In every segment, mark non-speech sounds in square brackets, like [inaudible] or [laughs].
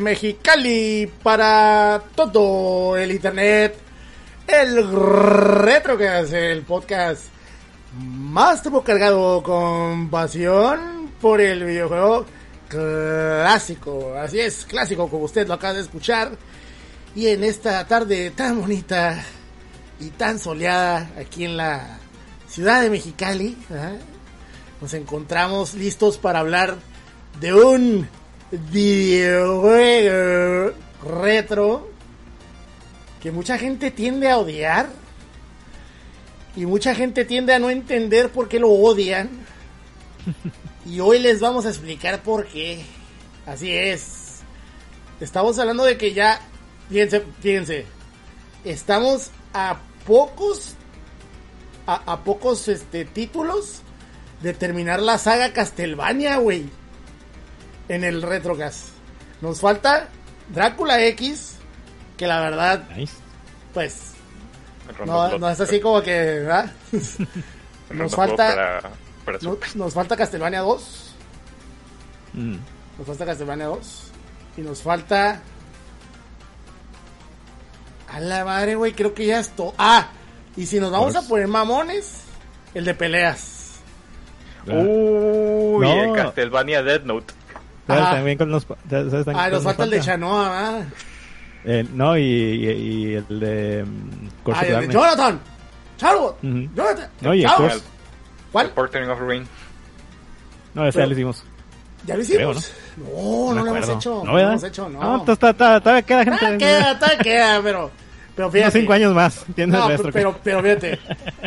Mexicali para todo el internet. El retro que hace el podcast más tiempo cargado con pasión por el videojuego clásico. Así es, clásico como usted lo acaba de escuchar. Y en esta tarde tan bonita y tan soleada aquí en la ciudad de Mexicali, nos encontramos listos para hablar de un videojuego retro que mucha gente tiende a odiar y mucha gente tiende a no entender por qué lo odian. Y hoy les vamos a explicar por qué. Así es. Estamos hablando de que ya, fíjense, fíjense, estamos a pocos, a, a pocos este, títulos de terminar la saga Castlevania, güey en el Retrocast. Nos falta Drácula X, que la verdad, pues, no, no, es así como que, ¿verdad? nos falta, nos falta Castlevania 2. Mm. Nos falta Castlevania 2. Y nos falta... A la madre, güey, creo que ya esto... Ah, Y si nos vamos Pues- a poner mamones, el de peleas. Uy, No. el Castlevania Dead Note. ¿Sabes Ajá. también con los... ¿sabes también Ah, nos falta el de Chanoa, ¿verdad? Eh, no, y, y, y el de... Curse Ah, el de. Jonathan. Charlotte. Ujú. Jonathan. No, y el. ¿Cuál? El Portering of Rain. No, ese Pero- ya lo hicimos. ¿Ya lo Creo, hicimos? No, no, me lo hemos hecho. No, No, lo hemos hecho, no. No, entonces todavía queda gente. Todavía queda, todavía queda, pero... Pero Unos fíjate. cinco años más. Tienes No, el resto. pero, pero fíjate,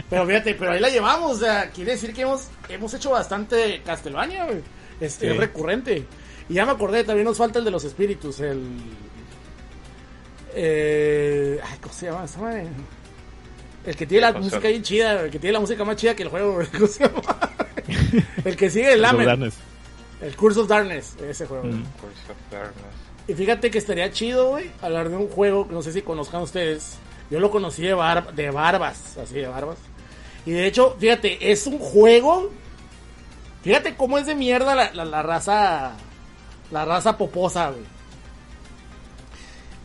pero fíjate, pero ahí la llevamos, o sea, quiere decir que hemos, hemos hecho bastante Castlevania, güey. Es, Sí. es recurrente. Y ya me acordé, también nos falta el de los espíritus, el... Eh, ay, ¿cómo se llama? El que tiene la música bien chida, el que tiene la música más chida que el juego. ¿cómo se llama? [laughs] El que sigue el Lamen, Darkness. el Curse of Darkness, ese juego. Mm. Curse of Darkness. Y fíjate que estaría chido, güey, hablar de un juego que no sé si conozcan ustedes. Yo lo conocí de, bar- de barbas, así de barbas. Y de hecho, fíjate, es un juego. Fíjate cómo es de mierda la, la- la raza. La raza poposa, güey.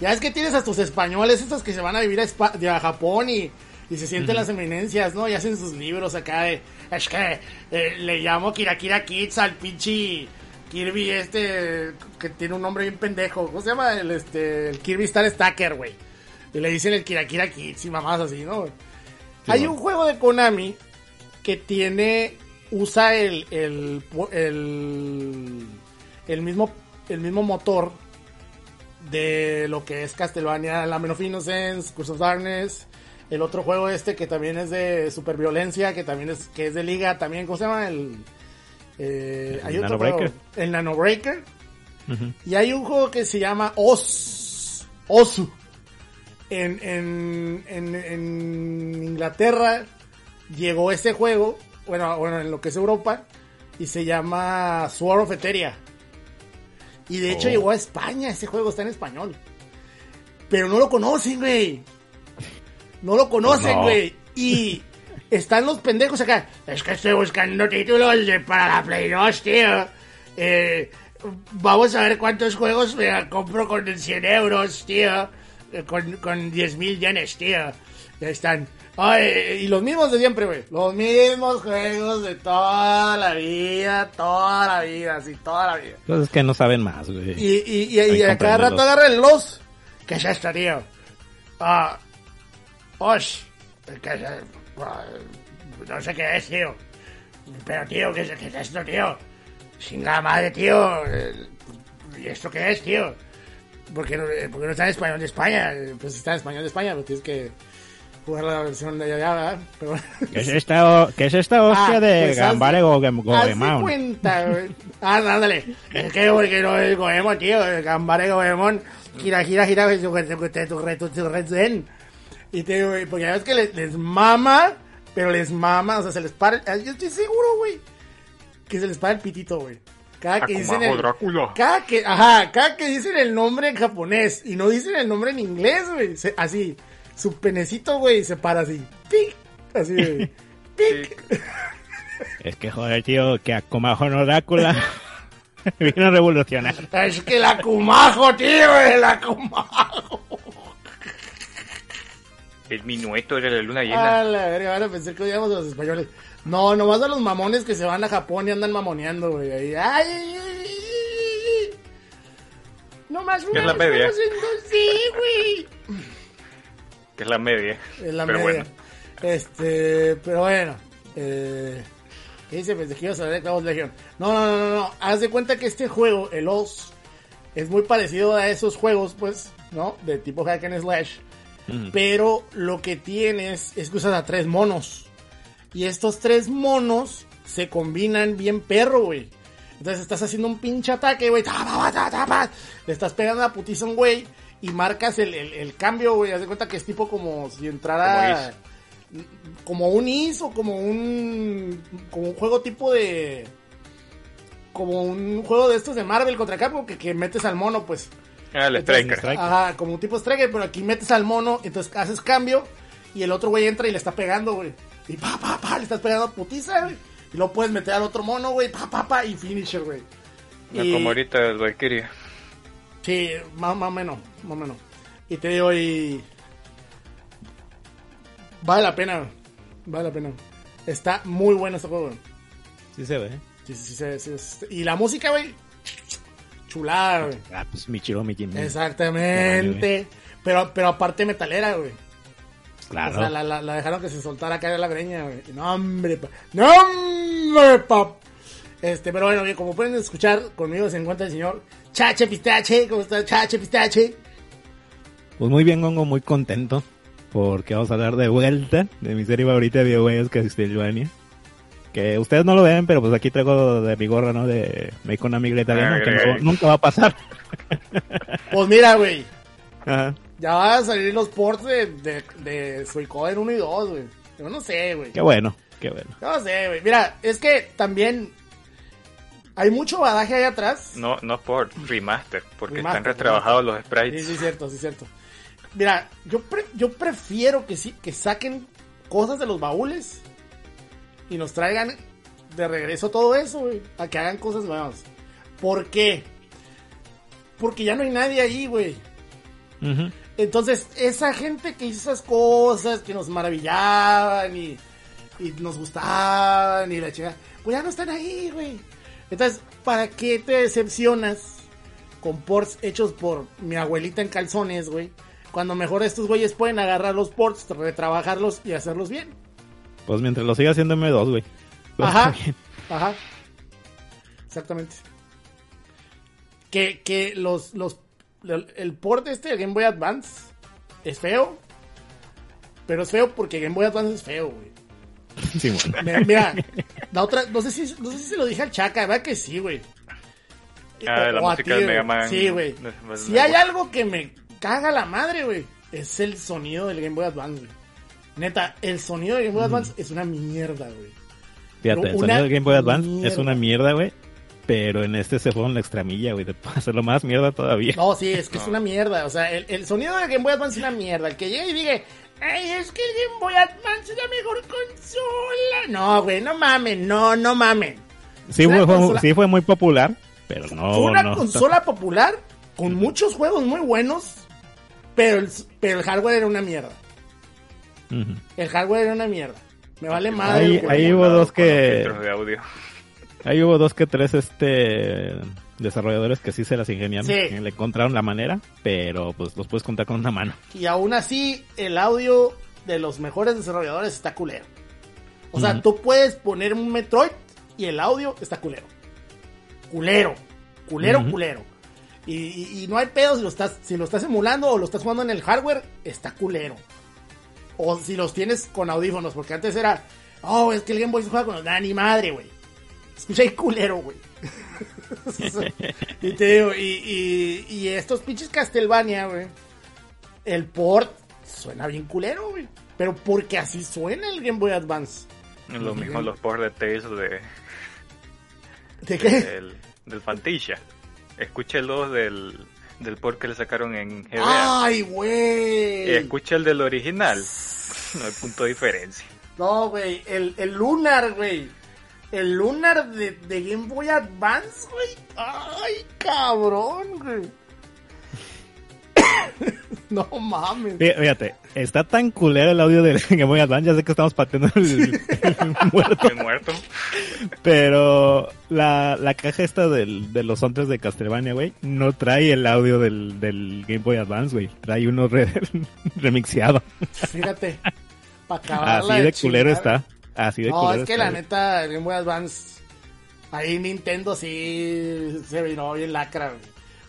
Ya es que tienes a tus españoles, estos que se van a vivir a, Espa- de- a Japón y, y se sienten las eminencias, ¿no? Y hacen sus libros acá de. Es que eh, le llamo Kirakira Kids al pinche Kirby este que tiene un nombre bien pendejo. ¿Cómo se llama? El, este, el Kirby Star Stacker, güey. Y le dicen el Kirakira Kids y mamás así, ¿no? Hay bueno. un juego de Konami que tiene. Usa el. el, el, el mismo. El mismo motor de lo que es Castlevania, La Men of Innocence, Curse of Darkness, el otro juego este que también es de superviolencia, que también es que es de liga, también ¿cómo se llama? El eh, El hay otro juego, el Nano Breaker y hay un juego que se llama Os Osu en, en, en, en Inglaterra llegó ese juego, bueno, bueno, en lo que es Europa, y se llama Sword of Eteria. Y de hecho Oh. llegó a España, ese juego está en español. Pero no lo conocen, güey. No lo conocen, No. güey. Y están los pendejos acá. Es que estoy buscando títulos de- para la Play 2, tío. Eh, vamos a ver cuántos juegos me compro con 100 euros, tío. Eh, Con, con 10.000 yenes, tío. Ya están. Ay, y los mismos de siempre, güey. Los mismos juegos de toda la vida, toda la vida, así, toda la vida. Entonces es que no saben más, güey. Y, y, y, y a cada rato compréndelos. agarra el los. ¿Qué es esto, tío? Ah. Osh. ¿Qué es, ah, no sé qué es, tío. Pero, tío, ¿qué es, qué es esto, tío? Chingada madre, tío. Eh, ¿Y esto qué es, tío? ¿Por qué no, eh, por qué no está en español de España? Eh, Pues está en español de España, pero tienes que jugar la versión de allá, ¿verdad? Pero, ¿Qué es esta, qué es esta hostia Ah, de pues Gambare Go- Go- Haz de Goemon? cuenta, güey. Ah, ándale. Es que porque no es Goemon, tío. Gambare Goemon. Gira, gira, gira. Y te digo, güey, porque ya ves que les, les mama, pero les mama, o sea, se les para. Yo estoy seguro, güey, que se les para el pitito, güey. Cada que dicen el, cada que, ajá, cada que dicen el nombre en japonés y no dicen el nombre en inglés, güey, así, su penecito, güey, se para así, pic, así, güey, [laughs] pic. Es que joder, tío, que a Comajo no Drácula [laughs] vino a revolucionar. Es que la Kumajo, tío, es la Kumajo. El minueto de la luna llena. A la verga, van a pensar que odiamos a los españoles. No, nomás a los mamones que se van a Japón y andan mamoneando, güey. Ahí, ay, ay, ay. Nomás ¿Qué es la media? estamos en- Sí, güey. Que es la media. Es la Pero media. bueno. Este, pero bueno. Eh, ¿Qué dice? Pensé que ibas a ver de Clavos Legion. No, no, no, no, no. Haz de cuenta que este juego, el Oz, es muy parecido a esos juegos, pues, ¿no? De tipo hack and slash. Mm. Pero lo que tienes es que usas a tres monos. Y estos tres monos se combinan bien perro, güey. Entonces estás haciendo un pinche ataque, güey. Le estás pegando la putiza a un güey. Y marcas el, el- el cambio, güey. Haz de cuenta que es tipo como si entrara. Como un is o como un. Como un juego tipo de. Como un juego de estos de Marvel contra Capcom que, que metes al mono, pues. Ah, el Entonces, Striker. Ajá, como un tipo striker, pero aquí metes al mono, entonces haces cambio y el otro güey entra y le está pegando, güey. Y pa, pa, pa, le estás pegando putiza, güey. Y luego puedes meter al otro mono, güey, pa, pa, pa, y finisher, güey. No Y- como ahorita el Valkyria. Sí, más, más o menos, más o menos. Y te digo, y... Vale la pena. Vale la pena. Está muy bueno este juego, güey. Sí se ve. Sí, sí, sí, sí, sí. Y la música, güey. Chulada, güey. Ah, pues Michiro Mijin. Exactamente. Pero, pero aparte metalera, güey. Claro. O sea, la, la, la dejaron que se soltara caer la greña, güey. No, hombre, pa. No, hombre, pap. Este, pero bueno, bien, como pueden escuchar, conmigo se encuentra el señor Chache Pistache. ¿Cómo está Chache Pistache? Pues muy bien, Gongo, muy contento. Porque vamos a hablar de vuelta de mi serie favorita de videojuegos, Castlevania. Que ustedes no lo ven, pero pues aquí traigo de mi gorra, ¿no? De Make una migra italiana, Ah, que no- nunca va a pasar. Pues mira, güey. Ajá. Ya van a salir los ports de, de, de Suicoden 1 y 2, güey. Yo no sé, güey. Qué bueno, qué bueno. Yo no sé, güey. Mira, es que también hay mucho badaje ahí atrás. No, no por remaster, porque Remaster, están retrabajados los Sí, sprites. sí, cierto, sí, cierto. Mira, yo, pre- yo prefiero que sí, que saquen cosas de los baúles y nos traigan de regreso todo eso, güey, a que hagan cosas nuevas. ¿Por qué? Porque ya no hay nadie ahí, güey. Entonces, esa gente que hizo esas cosas, que nos maravillaban y, y nos gustaban y la chica, pues ya no están ahí, güey. Entonces, ¿para qué te decepcionas con ports hechos por mi abuelita en calzones, güey? Cuando mejor estos güeyes pueden agarrar los ports, retrabajarlos y hacerlos bien. Pues mientras lo siga haciendo M2, güey. Pues, Ajá. Ajá. Exactamente. Que, que los, los, el port este de Game Boy Advance es feo. Pero es feo porque Game Boy Advance es feo, güey. [laughs] Sí, bueno. Me- Mira, la otra, no sé si, no sé si se lo dije al Chaca, ¿verdad que sí, güey? Ah, la música del Mega. Man. Sí, güey. Si hay algo que me caga la madre, güey, es el sonido del Game Boy Advance, güey. Neta, el sonido del Game Boy Advance es una mierda, güey. Fíjate, el una sonido del Game Boy Advance mierda. es una mierda, güey. Pero en este se fueron la extramilla, güey, de hacerlo más mierda todavía. No, sí, es que es una mierda. O sea, el, el sonido del Game Boy Advance es una mierda. El que llegue y diga, ay, es que el Game Boy Advance es la mejor consola. No, güey, no mamen, no, no mamen. Sí, fue, fue- consola- sí fue muy popular, pero no, Fue una no. consola popular con muchos juegos muy buenos, pero el, pero el hardware era una mierda. El hardware era una mierda. Me vale madre. Ahí- hubo dos que- filtros de audio. Ahí hubo dos que tres este desarrolladores que sí se las ingeniaron, Sí. le encontraron la manera, pero pues los puedes contar con una mano. Y aún así, el audio de los mejores desarrolladores está culero. O sea, tú puedes poner un Metroid y el audio está culero. Culero. Culero, culero. Y, y- y no hay pedo si lo, estás, si lo estás emulando o lo estás jugando en el hardware, está culero. O si los tienes con audífonos, porque antes era, oh, es que el Game Boy se juega con los nada ni madre, güey. Escucha ahí culero, güey. [laughs] y te digo, y, y, y estos pinches Castlevania, güey. El port suena bien culero, güey. Pero porque así suena el Game Boy Advance. Lo mismo los ports de Tales de, ¿De qué? del, del Fantilla. Escucha el 2 del, del port que le sacaron en GBA. ¡Ay, Y güey! escucha el del original. No hay punto de diferencia. No, güey. El, el Lunar, güey. El Lunar de, de Game Boy Advance, güey. ¡Ay, cabrón, güey! [coughs] no mames. Fí- Fíjate, está tan culero el audio del [laughs] Game Boy Advance, ya sé que estamos pateando el, el muerto, pero la, la caja esta del, de los soundtracks de Castlevania, güey, no trae el audio del, del Game Boy Advance, güey, trae uno re- [laughs] remixeado. Fíjate. Para Así de culero está, así de No, es que la neta, el Game Boy Advance. Ahí Nintendo sí se vino bien lacra, güey.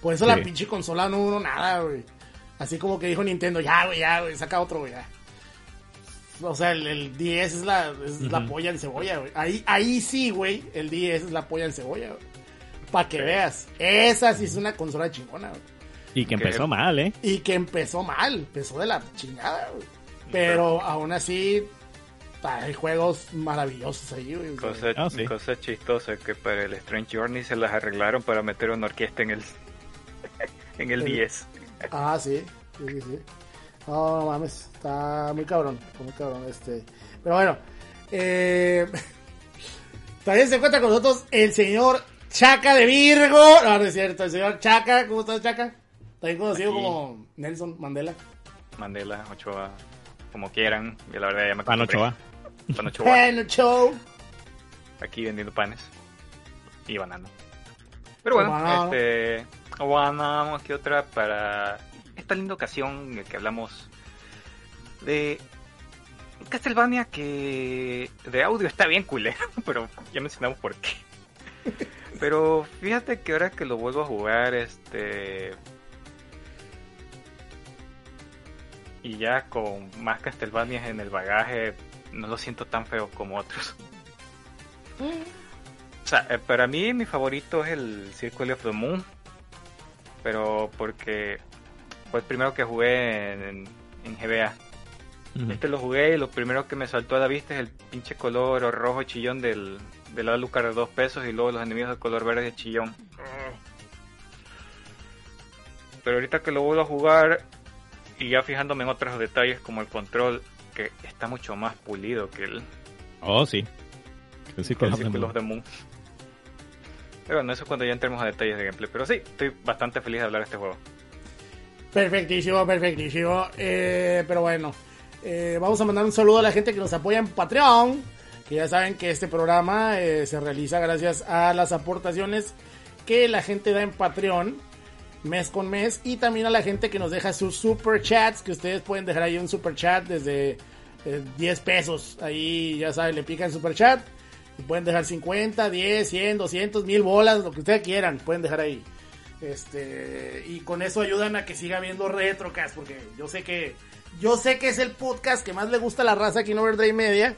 Por eso la pinche consola no duró nada, güey. Así como que dijo Nintendo, ya, güey, ya, güey, saca otro, güey, ya. O sea, el, el 10 es la, es la polla en cebolla, güey. Ahí, ahí sí, güey, el 10 es la polla en cebolla, güey. Para que veas. Esa sí es una consola chingona, güey. Y que Que- empezó mal, ¿eh? Y que empezó mal, empezó de la chingada, güey. Pero aún así, hay juegos maravillosos ahí, güey. Cosa, Ah, sí. cosa chistosa que para el Strange Journey se las arreglaron para meter una orquesta en el [laughs] en el El- 10. Ah, sí, sí, sí, sí. No, no mames, está muy cabrón, muy cabrón este. Pero bueno, eh, [laughs] también se encuentra con nosotros el señor Chaca de Virgo. No, no es cierto, el señor Chaca, ¿cómo estás, Chaca? También conocido Aquí. como Nelson Mandela. Mandela, Ochoa. como quieran. Yo la verdad ya me Panocho va. Panocho va. Panocho. Aquí vendiendo panes. Y banano. Pero bueno, Banano. este. Banano, aquí otra para esta linda ocasión en que hablamos de Castlevania que de audio está bien culero, [laughs] pero ya mencionamos por qué. Pero fíjate que ahora que lo vuelvo a jugar, este. Y ya con más Castlevanias en el bagaje, no lo siento tan feo como otros. O sea, eh, para mí mi favorito es el Circle of the Moon. Pero porque fue el primero que jugué en, en GBA. Este lo jugué y lo primero que me saltó a la vista es el pinche color rojo chillón del, del Alucard de dos pesos y luego los enemigos de color verde chillón. Pero ahorita que lo vuelvo a jugar y ya fijándome en otros detalles como el control, que está mucho más pulido que el, Oh, sí. El Circle of the Moon. Pero bueno, eso es cuando ya entremos a detalles de gameplay. Pero sí, estoy bastante feliz de hablar de este juego. Perfectísimo, perfectísimo. Eh, pero bueno, eh, vamos a mandar un saludo a la gente que nos apoya en Patreon. Que ya saben que este programa eh, se realiza gracias a las aportaciones que la gente da en Patreon mes con mes. Y también a la gente que nos deja sus super chats. Que ustedes pueden dejar ahí un super chat desde eh, 10 pesos. Ahí ya saben, le pican super chat. Y pueden dejar 50, 10, 100, 200, 1000 bolas, lo que ustedes quieran. Pueden dejar ahí. Este, y con eso ayudan a que siga habiendo Retrocast, porque yo sé que yo sé que es el podcast que más le gusta a la raza aquí en Overdrive Media,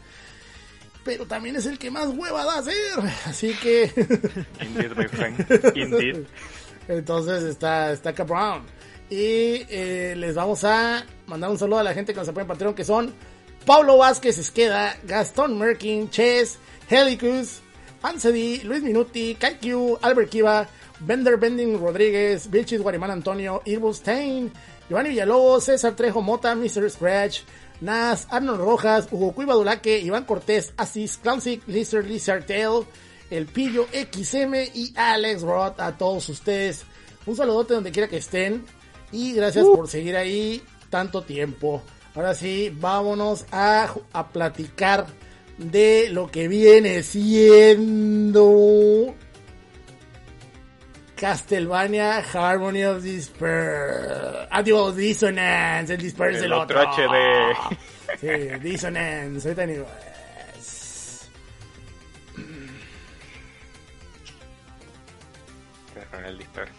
pero también es el que más hueva da hacer, así que Indeed, my friend. [laughs] Indeed. Entonces está está cabrón. Y eh, les vamos a mandar un saludo a la gente que nos apoya en Patreon, que son Pablo Vázquez Esqueda, Gastón Merkin, Ches, Helicus, Ansedi, Luis Minuti, Kaiku, Albert Kiva, Bender Bending Rodríguez, Vilchis Guarimán Antonio, Irvo Stein, Giovanni Villalobos, César Trejo Mota, Mr. Scratch, Nas, Arnold Rojas, Hugo Cuiva Dulaque, Iván Cortés, Asis, Clancy, Lizard, Lizard Tail, El Pillo XM y Alex Roth, a todos ustedes. Un saludote donde quiera que estén y gracias por seguir ahí tanto tiempo. Ahora sí, vámonos a, a platicar de lo que viene siendo Castlevania Harmony of Disperse. Adiós, Dissonance. El Disperse es El el otro otro. HD. Sí, Dissonance. Ahorita ni. Con el disparo.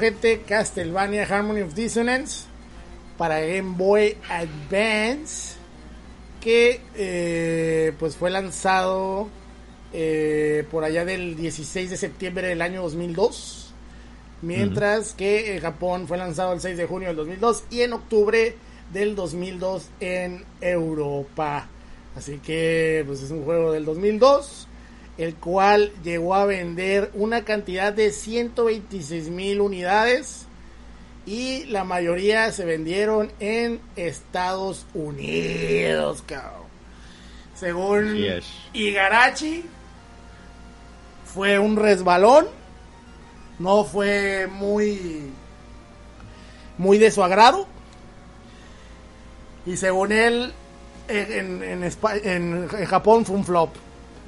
Gente, Castlevania Harmony of Dissonance para Game Boy Advance que eh, pues fue lanzado eh, por allá del 16 de septiembre del año 2002 mientras que en Japón fue lanzado el 6 de junio del 2002 y en octubre del 2002 en Europa. Así que pues es un juego del 2002 el cual llegó a vender una cantidad de 126 mil unidades y la mayoría se vendieron en Estados Unidos, cabrón. Según Yes. Igarachi, fue un resbalón, no fue muy muy de su agrado. Y según él, en, en, Espa- en- en Japón fue un flop,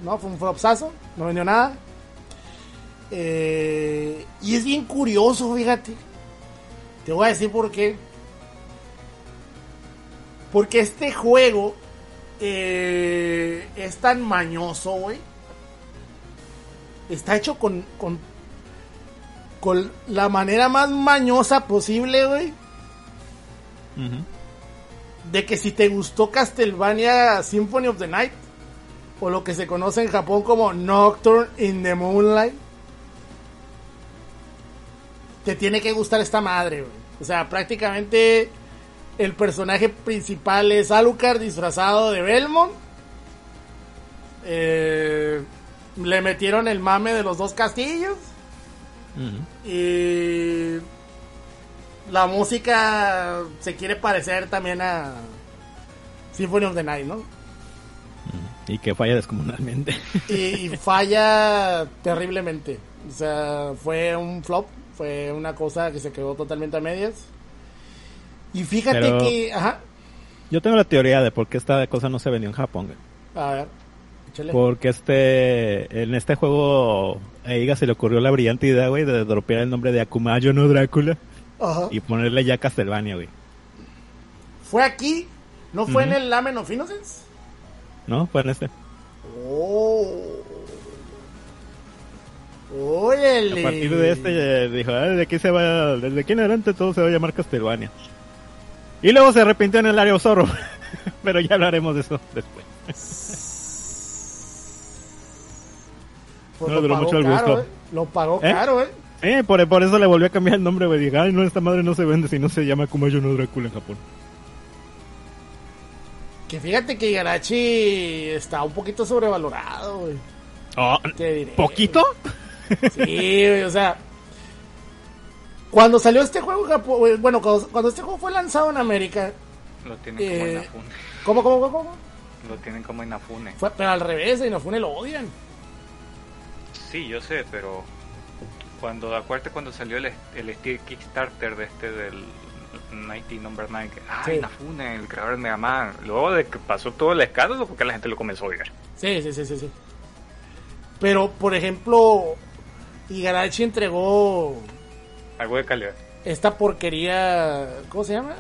¿no? Fue un flopsazo, no vendió nada. Eh, y es bien curioso, fíjate. Te voy a decir por qué. Porque este juego eh, es tan mañoso, güey. Está hecho con, con, con la manera más mañosa posible, güey. De que si te gustó Castlevania Symphony of the Night, o lo que se conoce en Japón como Nocturne in the Moonlight, te tiene que gustar esta madre, güey. O sea, prácticamente el personaje principal es Alucard disfrazado de Belmont. Eh, le metieron el mame de los dos castillos. Y la música se quiere parecer también a Symphony of the Night, ¿no? Y que falla descomunalmente. Y, y falla terriblemente. O sea, fue un flop, fue una cosa que se quedó totalmente a medias. Y fíjate Pero- que, ajá, Yo tengo la teoría de por qué esta cosa no se vendió en Japón. güey. a ver, échale. Porque este, en este juego a Iga se le ocurrió la brillante idea, güey, de dropear el nombre de Akumayo no Drácula Ajá. y ponerle ya Castlevania, güey. Fue aquí, no fue en el Lamen of Innocence. ¿No? Fue en este. Oh. Órale. A partir de este eh, dijo, ah, desde aquí se va, desde aquí en adelante todo se va a llamar Castlevania. Y luego se arrepintió en el área Zorro. [laughs] Pero ya hablaremos de eso después. Pues No, lo duró mucho el caro, gusto. ¿eh? Lo pagó ¿Eh? caro, ¿eh? Eh, por, por eso le volvió a cambiar el nombre, güey. Dije, ay, no, esta madre no se vende si no se llama Akumayo no Drácula en Japón. Que fíjate que Igarachi está un poquito sobrevalorado, güey. Oh, diré. ¿Poquito? Sí, güey, o sea. Cuando salió este juego, en Japón, güey, bueno, cuando, cuando este juego fue lanzado en América, Lo tienen como Eh, Inafune. ¿cómo, cómo, cómo? cómo? Lo tienen como Inafune. Fue, pero al revés, en Inafune lo odian. Sí, yo sé, pero cuando acuérdate cuando salió el, el Kickstarter de este del 90 Number 9, que, ah, Sí. Inafune, el creador de Mega Man. Luego de que pasó todo el escándalo, porque la gente lo comenzó a odiar. Sí, sí, sí, sí, sí. Pero, por ejemplo, Igarashi entregó Algo de calidad. esta porquería, ¿cómo se llama?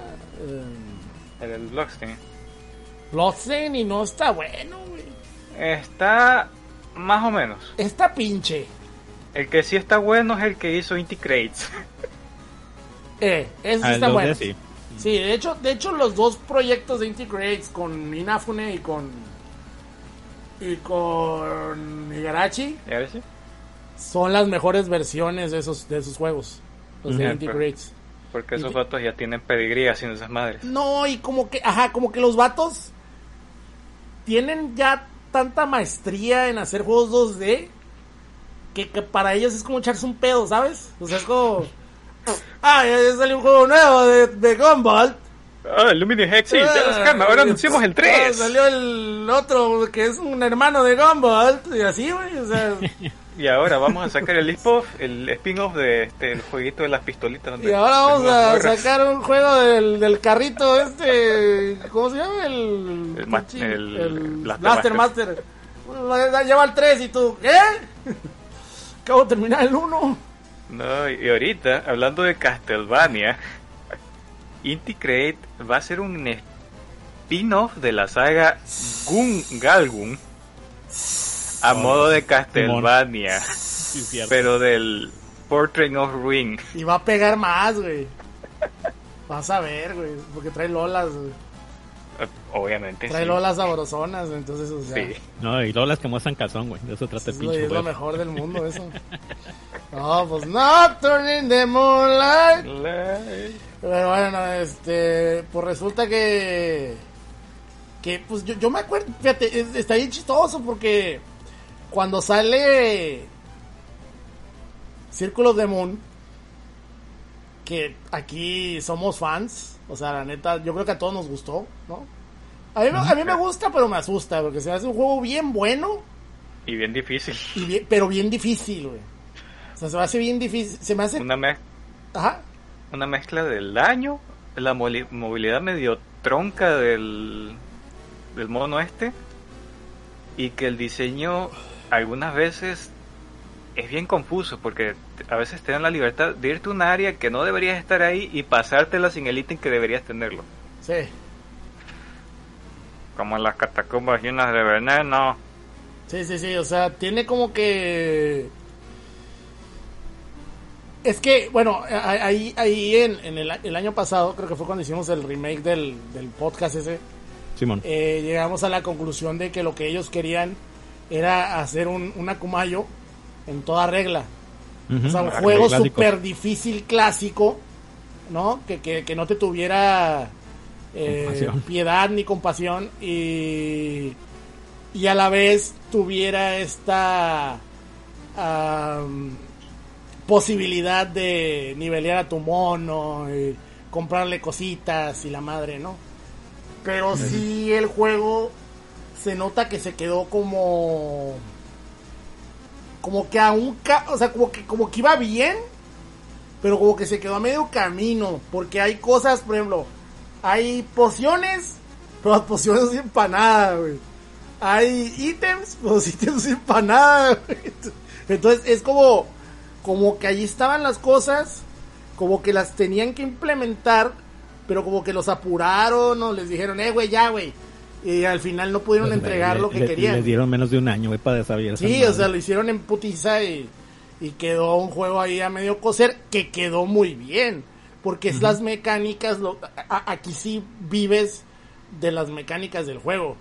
Eh, El, Bloodstained. Bloodstained y no está bueno, güey. Está más o menos. Está pinche. El que sí está bueno es el que hizo Inti Crates. [laughs] Eh, sí el está 2D bueno. sí. Sí, de hecho, de hecho los dos proyectos de Integrates con Inafune y con y con Igarashi ¿Ya ves? son las mejores versiones de esos de esos juegos, los de. Integrates. Porque esos Inti- vatos ya tienen pedigrí haciendo esas madres. No, y como que, ajá, como que los vatos tienen ya tanta maestría en hacer juegos 2D que, que para ellos es como echarse un pedo, ¿sabes? O sea, es como Ah, ya salió un juego nuevo de, de Gumball. Ah, Lumini Hexis, ya lo sacamos, ahora anunciamos el 3. Ah, salió el otro que es un hermano de Gumball. Y así, güey. O sea, [laughs] Y ahora vamos a sacar el spin-off, el spin-off de este, el jueguito de las pistolitas. donde y ahora vamos a gorras. sacar un juego del, del carrito este. ¿Cómo se llama? El. El ma- el el Blaster Master. Bueno, Lleva el 3 y tú. ¿Qué? [laughs] Acabo de terminar el 1. No, y ahorita, hablando de Castlevania, Inti Create va a ser un spin-off de la saga Gun Galgun a modo de Castlevania, Sí, pero del Portrait of Ruin. Y va a pegar más, güey. Vas a ver, güey. Porque trae lolas, güey. Obviamente. Trae sí. lolas sabrosonas, entonces, o sea. Sí. No, y luego las que muestran calzón, güey. De eso trata el Es, pinche lo, es lo mejor del mundo, [laughs] eso. No, pues Nocturne in the Moonlight. Pero bueno, este, pues resulta que, que pues yo, yo me acuerdo, fíjate, es- está bien chistoso porque cuando sale Círculos de Moon, que aquí somos fans, o sea, la neta, yo creo que a todos nos gustó, ¿no? A mí, me- a mí me gusta, pero me asusta, porque se hace un juego bien bueno, Y bien difícil. y bien- pero bien difícil, güey. O sea, se me hace bien difícil, se me hace... Una, mez- Ajá. una mezcla del daño, la movilidad medio tronca del, del mono este, y que el diseño algunas veces es bien confuso porque a veces te dan la libertad de irte a un área que no deberías estar ahí y pasártela sin el ítem que deberías tenerlo. Sí. Como en las catacumbas llenas de veneno. Sí, sí, sí, o sea, tiene como que... Es que, bueno, ahí, ahí en, en el, el año pasado, creo que fue cuando hicimos el remake del, del podcast ese, Simón. eh, llegamos a la conclusión de que lo que ellos querían era hacer un, un Akumayo en toda regla. O sea, un juego súper difícil clásico, ¿no? Que, que, que no te tuviera eh, [laughs] piedad ni compasión y, y a la vez tuviera esta posibilidad de nivelear a tu mono y comprarle cositas y la madre, ¿no? Pero sí el juego se nota que se quedó como como que aún ca- o sea como que como que iba bien pero como que se quedó a medio camino porque hay cosas por ejemplo hay pociones pero las pociones no sirven para nada güey hay ítems pero los ítems no sirven para nada güey. entonces es como como que allí estaban las cosas como que las tenían que implementar pero como que los apuraron o les dijeron eh güey ya güey y al final no pudieron Pues, entregar le- lo que le- querían Les dieron menos de un año, güey, para desarrollar esa Sí, madre. o sea, lo hicieron en putiza y, y quedó un juego ahí a medio coser que quedó muy bien. Porque es las mecánicas, lo, a- aquí sí vives de las mecánicas del juego.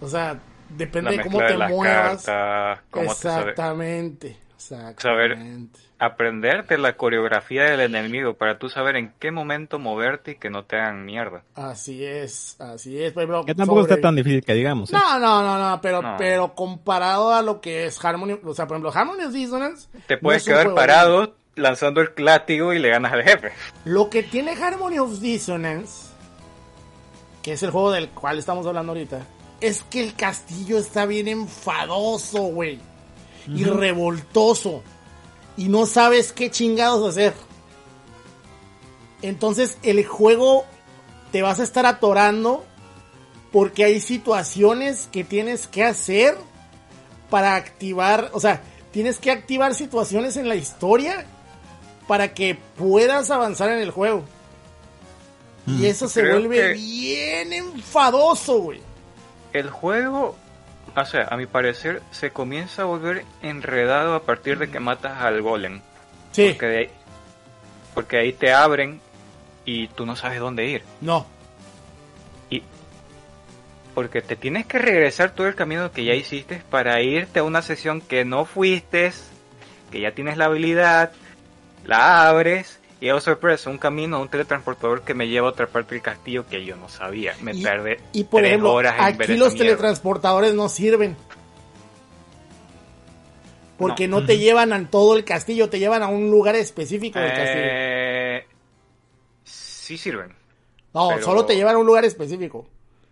O sea, depende de cómo te de muevas. cartas, cómo te sabe- Exactamente. Exactamente. aprenderte la coreografía del enemigo para tú saber en qué momento moverte y que no te hagan mierda. Así es, así es. Ejemplo, Que tampoco sobre- está tan difícil que digamos. ¿eh? No, no, no, no, pero, No. pero comparado a lo que es Harmony, o sea, por ejemplo, Harmony of Dissonance. Te no puedes es un quedar parado lanzando el látigo y le ganas al jefe. Lo que tiene Harmony of Dissonance, que es el juego del cual estamos hablando ahorita, es que el castillo está bien enfadoso, güey. Y revoltoso. Y no sabes qué chingados hacer. Entonces el juego te vas a estar atorando porque hay situaciones que tienes que hacer para activar, o sea, tienes que activar situaciones en la historia para que puedas avanzar en el juego. Y eso se Creo vuelve bien enfadoso, güey. El juego, o sea, a mi parecer, se comienza a volver enredado a partir de que matas al golem. Sí, Porque, de ahí, porque ahí te abren y tú no sabes dónde ir. no. Y porque te tienes que regresar todo el camino que ya hiciste para irte a una sesión que no fuiste, que ya tienes la habilidad, la abres y oh sorpresa, un camino, un teletransportador que me lleva a otra parte del castillo que yo no sabía. Me Y, tardé y por tres ejemplo, horas en aquí los teletransportadores no sirven. Porque no, No. te llevan a todo el castillo, te llevan a un lugar específico del castillo. Eh, sí sirven. No, pero- solo te llevan a un lugar específico.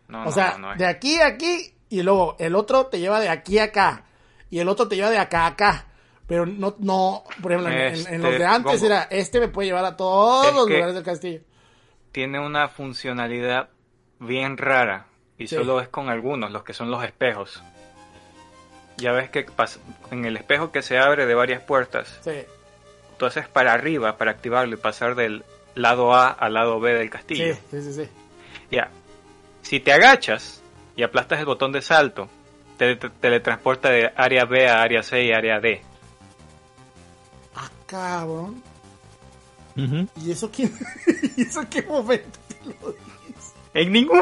No, o no, sea, de aquí a aquí y luego el otro te lleva de aquí a acá y el otro te lleva de acá a acá. Pero no, no, por ejemplo, en- en, en los Este, de antes Gongo. era, este me puede llevar a todos Es los lugares del castillo. tiene una funcionalidad bien rara y Sí. solo es con algunos, los que son los espejos. Ya ves que en el espejo que se abre de varias puertas, Sí, tú haces para arriba para activarlo y pasar del lado A al lado B del sí, castillo. sí, sí, sí. Ya. Si te agachas y aplastas el botón de salto, te te- teletransporta de área B a área C y área D. Cabrón. ¿Y eso quién? [laughs] ¿Y eso qué momento te lo dice? En ninguno.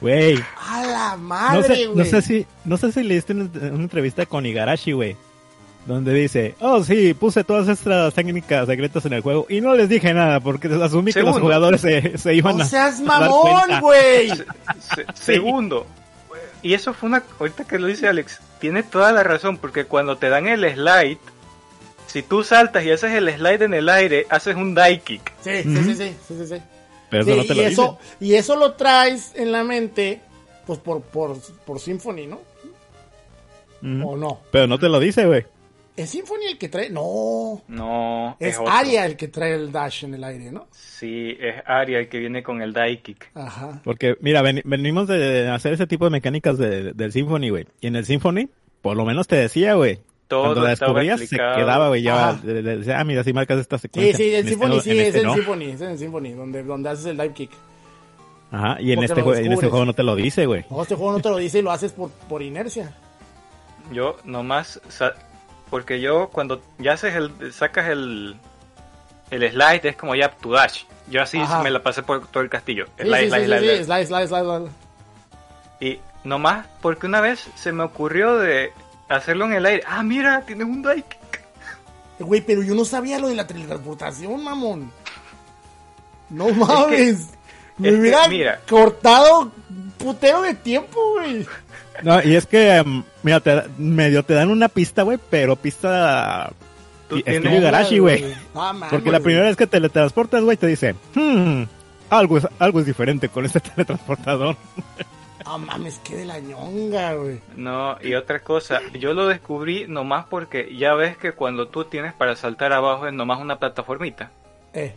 Güey. A la No madre, sé, güey. no sé si, no sé si leíste una, una entrevista con Igarashi, güey. Donde dice, oh sí, puse todas estas técnicas secretas en el juego y no les dije nada porque asumí que Segundo. los jugadores se, se iban No a seas mamón, cuenta". güey. Se- [laughs] Segundo. Y eso fue una. Ahorita que lo dice Alex, tiene toda la razón, porque cuando te dan el slide, si tú saltas y haces el slide en el aire, haces un die kick. Sí, sí, sí, sí, sí, sí, sí. Pero eso no te y, lo eso, dicen. y eso lo traes en la mente, pues por, por, por Symphony, ¿no? ¿O no? Pero no te lo dice, güey. ¿Es Symphony el que trae? No. No, Es es. Aria el que trae el dash en el aire, ¿no? Sí, es Aria el que viene con el die kick. Ajá. Porque, mira, ven- venimos de hacer ese tipo de mecánicas de- del Symphony, güey. Y en el Symphony, por lo menos te decía, güey. Todo Cuando la descubrías, se quedaba, güey. Ya, ah, mira, si marcas esta Sí, secuencia. sí, el En este Symphony no, sí, es este el no. Symphony, es en el Symphony, donde, donde haces el dive kick. Ajá, y en Porque este, lo jue- en este juego no te lo dice, güey. No, este juego no te lo dice y lo haces por, por inercia. Yo nomás, porque yo cuando ya haces el, sacas el, el slide es como ya tu dash. Yo así Ajá. me la pasé por todo el castillo. Sí, Slide, sí, slide, sí, slide, sí, slide. slide, slide, slide, slide. Y nomás porque una vez se me ocurrió de hacerlo en el aire. Ah, mira, tienes un die kick. Güey, pero yo no sabía lo de la teletransportación, mamón. No mames. Me es que, hubiera mira. cortado un putero de tiempo, güey. No, y es que, em, mira, te, medio te dan una pista, güey, pero pista... Tú y- tienes- estilo Igarashi, güey. No Porque la primera vez que teletransportas, güey, te dice, hmm, algo es, algo es diferente con este [laughs] teletransportador. No mames, qué de la ñonga, güey. No, y otra cosa, yo lo descubrí nomás porque ya ves que cuando tú tienes para saltar abajo es nomás una plataformita. Eh,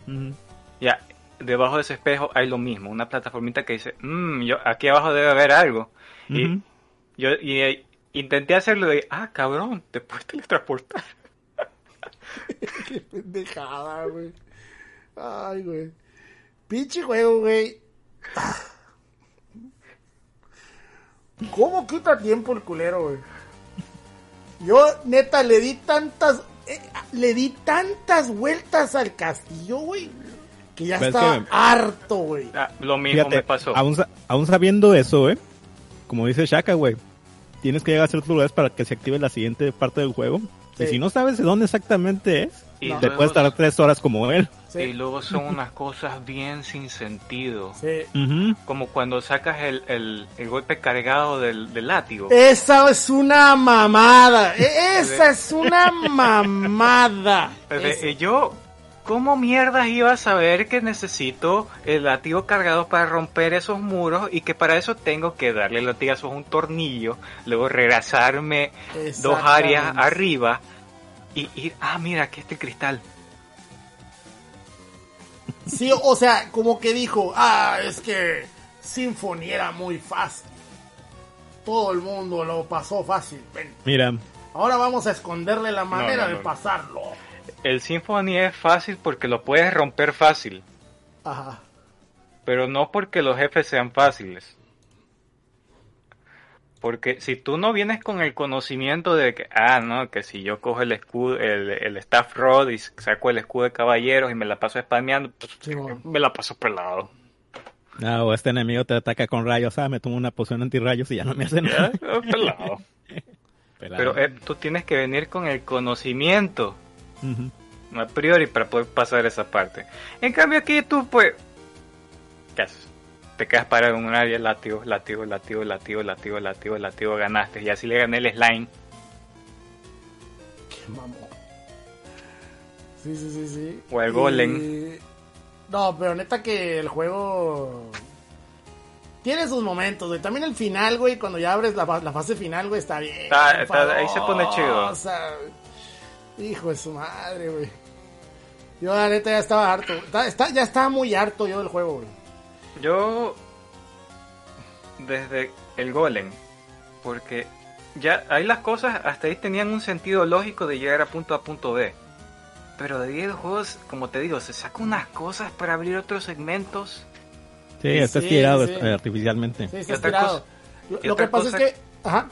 Ya, debajo de ese espejo hay lo mismo, una plataformita que dice, mmm, yo, aquí abajo debe haber algo. Y yo y, eh, intenté hacerlo y, ah, cabrón, te puedes teletransportar. [laughs] qué pendejada, güey. Ay, güey. Pinche juego, güey. ¿Cómo quita tiempo el culero, güey? Yo, neta, le di tantas. eh, le di tantas vueltas al castillo, güey. Que ya Pero es estaba que- harto, güey. Ah, lo mismo Fíjate, me pasó. Aún, sa- aún sabiendo eso, güey, como dice Shaka, güey, tienes que llegar a ciertos lugares para que se active la siguiente parte del juego. Sí. Y si no sabes de dónde exactamente es, Y te luego- puedes tardar tres horas como él. Sí. Y luego son unas cosas bien sin sentido. Sí. Como cuando sacas el, el, el golpe cargado del, del látigo. Esa es una mamada. [laughs] Esa es una mamada. Pues, Esa. eh, yo, ¿cómo mierdas iba a saber que necesito el látigo cargado para romper esos muros y que para eso tengo que darle latigazos a un tornillo, luego regresarme dos áreas arriba y ir, ah, mira, aquí está el cristal. Sí, o sea, como que dijo, ah, es que Symphony era muy fácil. Todo el mundo lo pasó fácil. Ven, Mira, ahora vamos a esconderle la manera no, de no. pasarlo. El Symphony es fácil porque lo puedes romper fácil, Ajá. pero no porque los jefes sean fáciles. Porque si tú no vienes con el conocimiento de que, ah, no, que si yo cojo el escudo, el, el staff rod y saco el escudo de caballeros y me la paso spameando, pues, Sí, bueno. me la paso pelado. ah, o este enemigo te ataca con rayos, ah, me tomo una poción antirrayos y ya no me hace nada. Ah, pelado. [laughs] Pelado. Pero eh, tú tienes que venir con el conocimiento A priori para poder pasar esa parte. En cambio aquí tú pues, ¿qué haces? Te quedas parado en un área, látigo, látigo, látigo, látigo, látigo, látigo, látigo, ganaste. Y así le gané el slime. Qué mamón. Sí, sí, sí, sí. O el Y- golem. No, pero neta que el juego tiene sus momentos, güey. También el final, güey, cuando ya abres la, fa- la fase final, güey, está bien. Está- está- ahí se pone chido. enfadosa. Hijo de su madre, güey. Yo la neta ya estaba harto. Está, está- ya estaba muy harto yo del juego, güey. Yo, desde el golem, porque ya ahí las cosas hasta ahí tenían un sentido lógico de llegar a punto A punto B. Pero de videojuegos, como te digo, se saca unas cosas para abrir otros segmentos. Sí, está Sí, estirado sí. eh, artificialmente. Sí, está Y estirado. cosa- Lo, y lo que pasa es que. Ajá.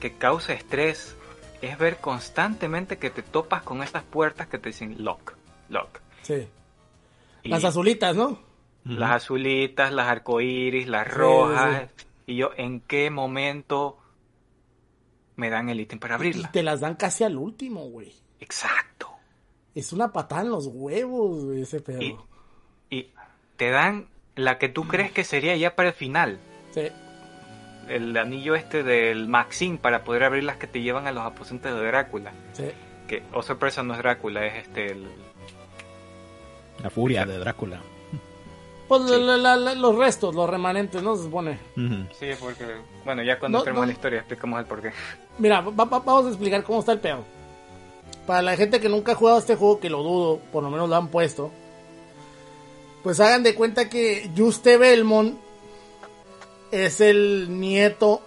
que causa estrés es ver constantemente que te topas con estas puertas que te dicen lock, lock. Sí. Y Las azulitas, ¿no? las azulitas, las arcoíris, las Sí, rojas. Y yo, ¿en qué momento me dan el ítem para Y abrirla? te las dan casi al último, güey. Exacto. Es una patada en los huevos, güey, ese pedo. Y, y te dan la que tú crees que sería ya para el final. Sí. El anillo este del Maxim para poder abrir las que te llevan a los aposentos de Drácula. Sí. Que, oh sorpresa, no es Drácula, es este el... La furia de Drácula. Pues Sí. la- la- la- los restos, los remanentes, ¿no? Se supone. Sí, porque... Bueno, ya cuando No, tenemos no. la historia explicamos el porqué. Mira, va- va- vamos a explicar cómo está el pedo. Para la gente que nunca ha jugado este juego, que lo dudo, por lo menos lo han puesto. Pues hagan de cuenta que Juste Belmont es el nieto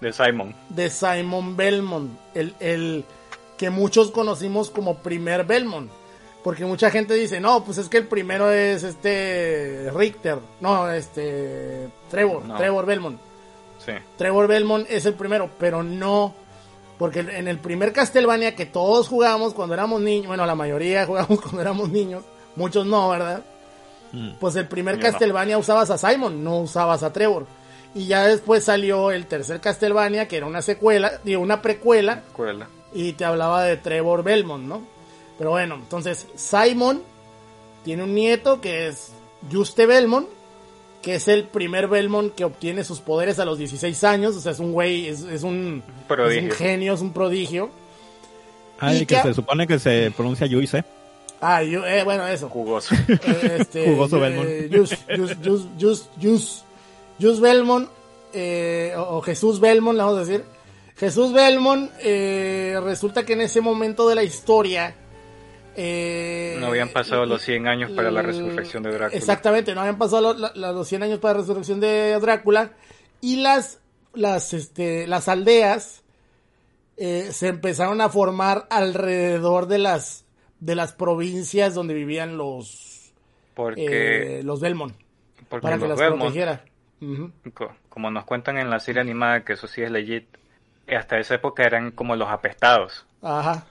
De Simon. de Simon Belmont, el, el que muchos conocimos como primer Belmont. Porque mucha gente dice, no, pues es que el primero es este Richter, no, este Trevor, No. Trevor Belmont. Sí. Trevor Belmont es el primero, pero no. Porque en el primer Castlevania que todos jugábamos cuando éramos niños, bueno, la mayoría [laughs] jugamos cuando éramos niños, muchos no, ¿verdad? Mm. Pues el primer no. Castlevania usabas a Simon, no usabas a Trevor. Y ya después salió el tercer Castlevania, que era una secuela, digo, una precuela, Escuela. y te hablaba de Trevor Belmont, ¿no? Pero bueno, entonces Simon tiene un nieto que es Juste Belmont, que es el primer Belmont que obtiene sus poderes a los 16 años, o sea, es un güey, es, es un, Prodigio. es un genio, es un prodigio. Ah, ¿Y que se supone que se pronuncia Yuise. Ah, yo, eh, bueno, eso. Jugoso. Eh, este, [laughs] Jugoso eh, Belmont. Jus, Jus, Jus, Jus, Belmont, eh, o, Jesús Belmont, le vamos a decir. Jesús Belmont, eh, resulta que en ese momento de la historia... eh, No habían pasado los 100 años para la resurrección de Drácula. Exactamente, no habían pasado lo- la- la- los 100 años para la resurrección de Drácula. Y las, las, este, las aldeas eh, se empezaron a formar alrededor de las, de las provincias donde vivían los, Porque, los Belmont. porque Para que los las Belmont, protegiera. Como nos cuentan en la serie animada, que eso sí es legit, hasta esa época eran como los apestados. Ajá.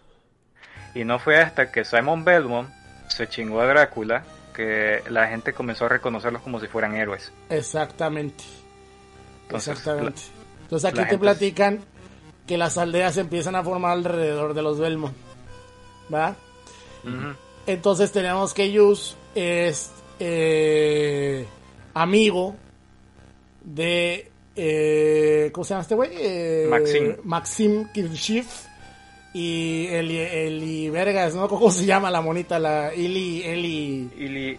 Y no fue hasta que Simon Belmont se chingó a Drácula que la gente comenzó a reconocerlos como si fueran héroes. Exactamente. Entonces, Exactamente. Entonces aquí te gente- platican que las aldeas se empiezan a formar alrededor de los Belmont. ¿Va? Entonces tenemos que Yus es eh, amigo de... eh, ¿Cómo se llama este güey? Eh, Maxim. Maxim Kirchhoff y Eli, Eli Vergas, ¿no? ¿Cómo se llama la monita? La Eli... Eli... Ili-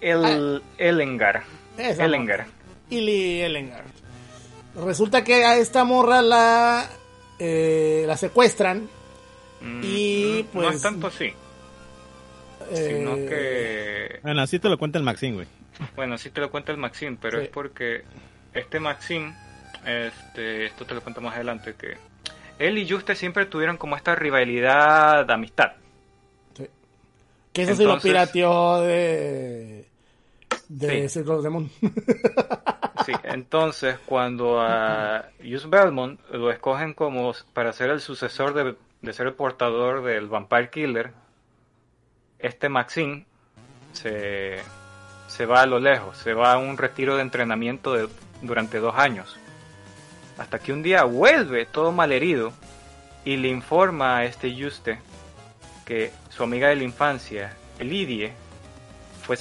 el, Elengar. Esa Elengar. Ili Ellengar. Resulta que a esta morra la... eh, la secuestran. Mm, Y, mm, No pues, es tanto así, eh, sino que... Bueno, así te lo cuenta el Maxim, güey. Bueno, sí te lo cuenta el Maxim, pero Sí. es porque este Maxim, este, esto te lo cuento más adelante, que él y Juste siempre tuvieron como esta rivalidad de amistad. Sí. Que eso se lo Entonces- pirateó de. De Sí. Circle of the Moon. Sí, entonces cuando a Just Belmont lo escogen como para ser el sucesor de, de ser el portador del Vampire Killer, este Maxim se, se va a lo lejos, se va a un retiro de entrenamiento de, durante dos años. Hasta que un día vuelve todo malherido y le informa a este Juste que su amiga de la infancia, Lidie, fue,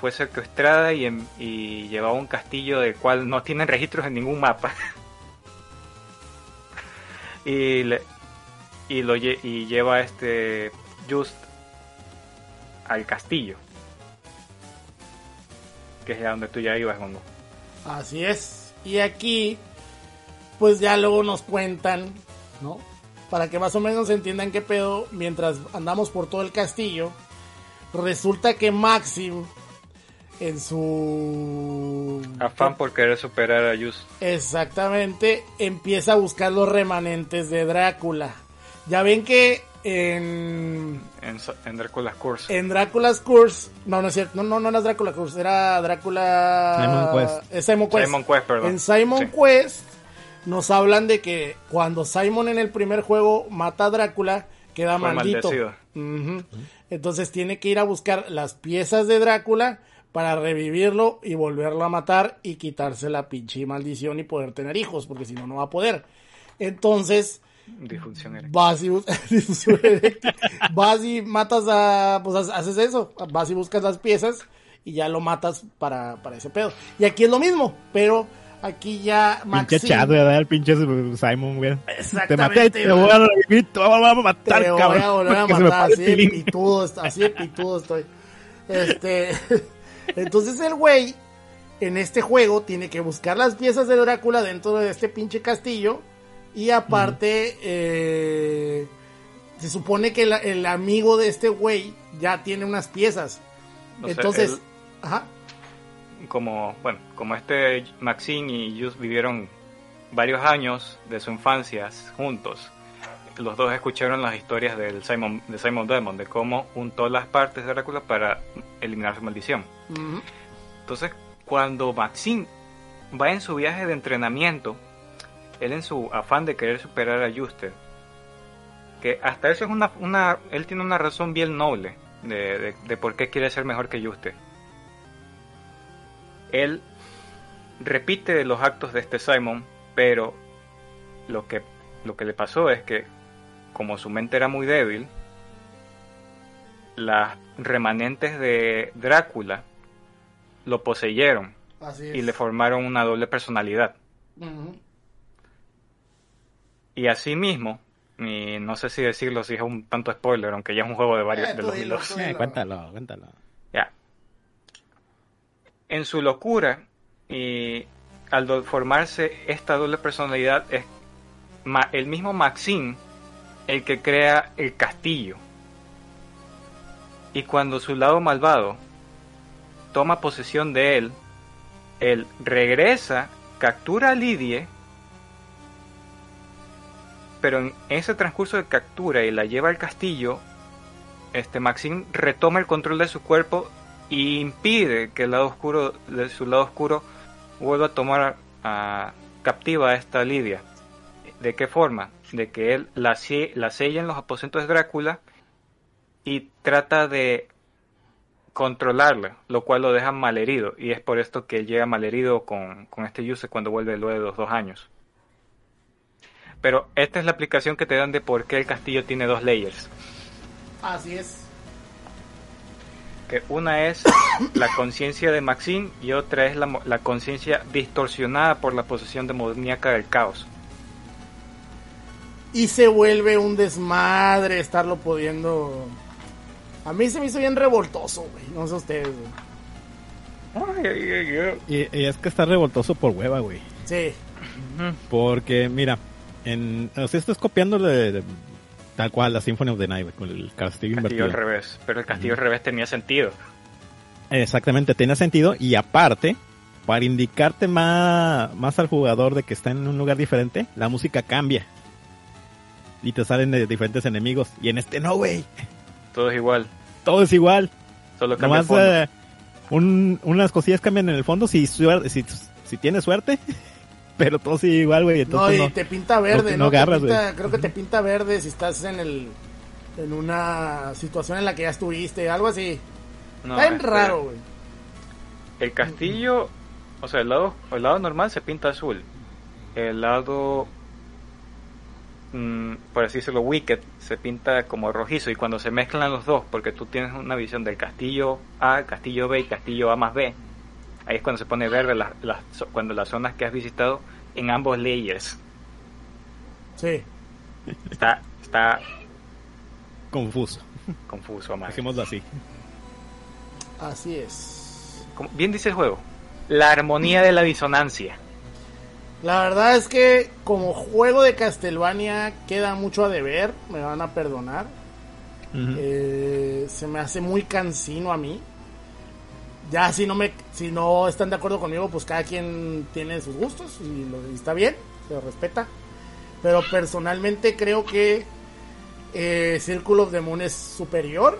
fue secuestrada y, llevaba un castillo del cual no tienen registros en ningún mapa. [laughs] y, le- y, lo, y lleva a este Just al castillo. Que es donde tú ya ibas, Mongo. Así es. Y aquí, pues ya luego nos cuentan, ¿no? Para que más o menos entiendan qué pedo, mientras andamos por todo el castillo, resulta que Maxim, en su... Afán por querer superar a Just. Exactamente, empieza a buscar los remanentes de Drácula. Ya ven que en, En, Drácula's Curse. en Drácula's Curse, no, no es cierto, no, no, no era Drácula Curse, era Drácula... Simon Quest. es Simon Quest. Simon Quest, perdón. En Simon Sí. Quest, nos hablan de que cuando Simon en el primer juego mata a Drácula, queda Fue maldito. Entonces tiene que ir a buscar las piezas de Drácula para revivirlo y volverlo a matar y quitarse la pinche maldición y poder tener hijos, porque si no, no va a poder. Entonces, Disfunción eréctil. vas y, bus- [laughs] difusión eréctil. vas y matas a, pues ha- haces eso, vas y buscas las piezas y ya lo matas para, para ese pedo. Y aquí es lo mismo, pero aquí ya Pinche Maxine chat, ¿verdad? El pinche Simon, güey. Te Exactamente, maté y te voy a revivir, te voy a matar, te voy cabrón. a volver a [laughs] matar, así el de pitudo, así de pitudo estoy. Este, [laughs] entonces el güey en este juego tiene que buscar las piezas de Drácula dentro de este pinche castillo y aparte eh, se supone que el, el amigo de este güey ya tiene unas piezas. O sea, entonces, él- ajá, como, bueno, como este Maxine y Jus vivieron varios años de su infancia juntos, los dos escucharon las historias del Simon, de Simon Demon, de cómo juntó las partes de Drácula para eliminar su maldición. Entonces, cuando Maxine va en su viaje de entrenamiento, él en su afán de querer superar a Juste, que hasta eso es una, una él tiene una razón bien noble de, de- de por qué quiere ser mejor que Juste. Él repite los actos de este Simon, pero lo que, lo que le pasó es que, como su mente era muy débil, las remanentes de Drácula lo poseyeron y le formaron una doble personalidad. Y asimismo, y no sé si decirlo si es un tanto spoiler, aunque ya es un juego de varios Eh, de tú dilo, 2002. tú Eh, dilo. cuéntalo, cuéntalo. Ya. En su locura y al formarse esta doble personalidad es ma- el mismo Maxine el que crea el castillo. Y cuando su lado malvado toma posesión de él, él regresa, captura a Lidie, pero en ese transcurso de captura y la lleva al castillo, este Maxine retoma el control de su cuerpo y impide que el lado oscuro de su lado oscuro vuelva a tomar a captiva a esta Lidia. ¿De qué forma? De que él la, la sella en los aposentos de Drácula y trata de controlarla, lo cual lo deja malherido. Y es por esto que llega malherido con, con este Yuse cuando vuelve luego de los dos años. Pero esta es la aplicación que te dan de por qué el castillo tiene dos layers. Así es. que una es la conciencia de Maxine y otra es la, mo- la conciencia distorsionada por la posesión demoníaca del caos. y se vuelve un desmadre estarlo pudiendo. A mí se me hizo bien revoltoso, güey. No sé ustedes, güey. Y, y es que está revoltoso por hueva, güey. Sí, Porque, mira, en, o sea, estás copiando de, de- tal cual la Symphony of the Night, con el castillo Castillo invertido. al revés, pero el castillo al revés tenía sentido. Exactamente, tiene sentido. Y aparte, para indicarte más, más al jugador de que está en un lugar diferente, la música cambia. Y te salen de diferentes enemigos. Y en este no, güey. Todo es igual, Todo es igual. solo cambia el Nomás fondo. eh, un- unas cosillas cambian en el fondo si, suer- si, si tienes suerte. [laughs] Pero todo sigue igual, güey. no, y no. te pinta verde, no ¿no? Agarras, pinta- creo que te pinta verde si estás en el en una situación en la que ya estuviste, algo así. No, Está bien este, raro, güey. El castillo, o sea, el lado, el lado normal se pinta azul. El lado, mm, por así decirlo, wicked, se pinta como rojizo. Y cuando se mezclan los dos, porque tú tienes una visión del castillo A, castillo B y castillo A más B, ahí es cuando se pone verde las, las, cuando las zonas que has visitado en ambos layers. Sí. Está, está Confuso. confuso, más. Dejémoslo así. Así es. Como bien dice el juego, la armonía de la disonancia. La verdad es que como juego de Castlevania queda mucho a deber, me van a perdonar. Eh, se me hace muy cansino a mí. Ya si no me si no están de acuerdo conmigo, pues cada quien tiene sus gustos y, lo, y está bien, se respeta. Pero personalmente creo que eh, Circle of the Moon es superior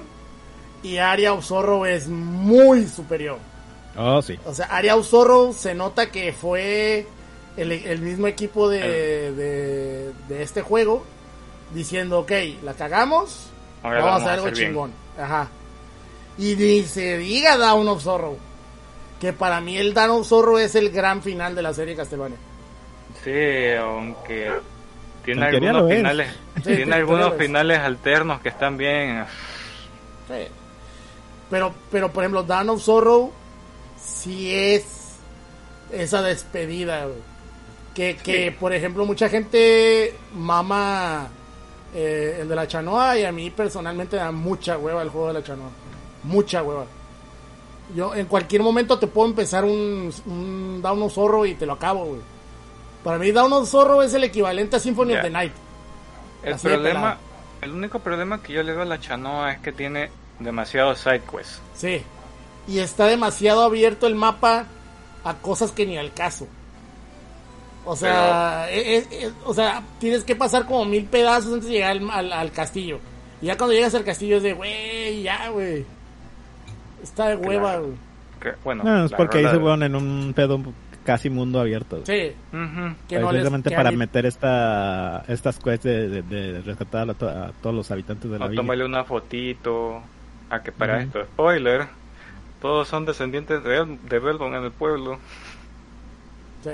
y Area of Zorro es muy superior. Oh, sí. O sea, Area of Zorro se nota que fue el, el mismo equipo de, de, de este juego diciendo, ok, la cagamos, Ahora vamos, vamos a hacer algo bien. chingón. Ajá. Y ni se diga Down of Zorro. Que para mí el Down of Zorro es el gran final de la serie Castlevania. Sí, aunque tiene algunos finales, Sí, tiene en algunos finales alternos que están bien. Sí. Pero, pero por ejemplo, Down of Zorro sí es esa despedida. Que, que Sí. por ejemplo, mucha gente mama eh, el de la Chanoa y a mí personalmente me da mucha hueva el juego de la Chanoa. Mucha hueva. Yo en cualquier momento te puedo empezar un, un Down Zorro y te lo acabo, güey. Para mí Down of Zorro es el equivalente a Symphony of the Night. El Así problema, el único problema que yo le veo a la Chanoa es que tiene demasiados side quests. Sí. Y está demasiado abierto el mapa a cosas que ni al caso. O sea, es- es- o sea, tienes que pasar como mil pedazos antes de llegar al, al- al castillo. Y ya cuando llegas al castillo es de, güey, ya, güey. Está de hueva, güey. Bueno, No, es porque ahí se fueron en un pedo casi mundo abierto. Sí, no les Precisamente para meter esta, estas quests de, de- de rescatar a, to- a todos los habitantes de la O villa. tomarle una fotito. A que para esto, spoiler. Todos son descendientes de, de Belbon en el pueblo. sí.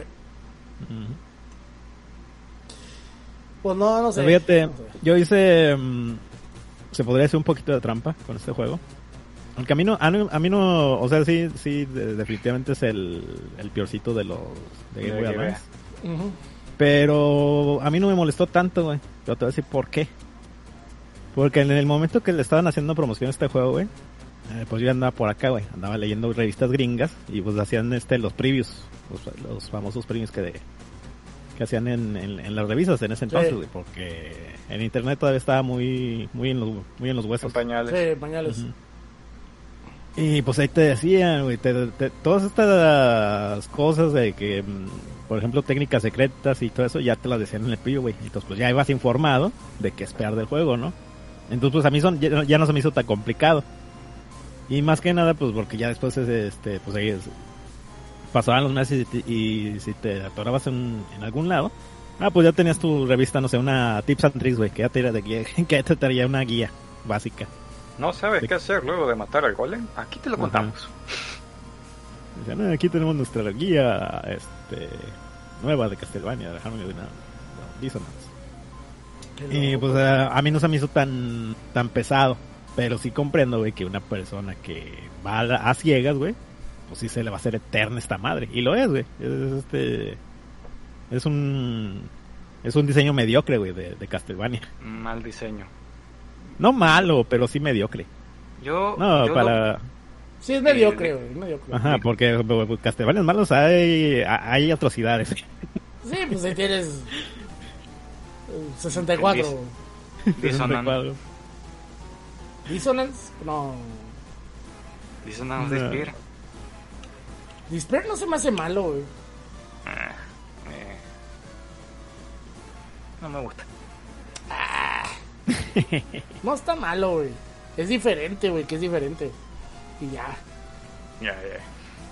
Pues no, no sé. Fíjate, No sé. yo hice. mm, se podría hacer un poquito de trampa con este juego. Aunque a mí no, a mí, a mí no, o sea, sí, sí, de- definitivamente es el, el peorcito de los de Game Boy Advance. Pero a mí no me molestó tanto, güey. Pero te voy a decir por qué. Porque en el momento que le estaban haciendo promoción a este juego, güey, eh, pues yo andaba por acá, güey. Andaba leyendo revistas gringas y pues hacían este los previews, los, los famosos previews que de, que hacían en, en, en las revistas en ese entonces, Sí. güey, porque en internet todavía estaba muy muy en los muy en los huesos. pañales. Sí, pañales. Y pues ahí te decían, güey, te- todas estas cosas de que, mm, por ejemplo, técnicas secretas y todo eso, ya te las decían en el preview, güey. Entonces, pues ya ibas informado de qué esperar del juego, ¿no? Entonces, pues a mí son, ya, ya no se me hizo tan complicado. Y más que nada, pues porque ya después, este, pues ahí pasaban los meses y, y si te atorabas en, en algún lado, ah, pues ya tenías tu revista, no sé, una tips and tricks, güey, que ya te, [laughs] que ya te traía una guía básica. ¿No sabes Sí. qué hacer luego de matar al golem? Aquí te lo contamos. Dicen, "Ah, aquí tenemos nuestra guía este, nueva de Castlevania, de Harmony of the- no, Dissonance. Qué Y pues a, a mí no se me hizo tan tan pesado, pero sí comprendo, güey, que una persona que va a ciegas, güey, pues sí se le va a hacer eterna esta madre. Y lo es, güey. Es, este es un es un diseño mediocre, güey, de, de Castlevania. Mal diseño. No malo, pero sí mediocre. Yo, No, yo para Sí, es mediocre, güey. es mediocre. ajá, porque Castlevania malos hay hay atrocidades. Sí, pues ahí tienes. eh, 64. Dis- Dissonant. Dissonance, no. Dissonant No. Despair. No se me hace malo, güey. Ah, eh. No me gusta. [laughs] No está malo, güey. Es diferente, güey, que es diferente. Y ya. Ya, ya.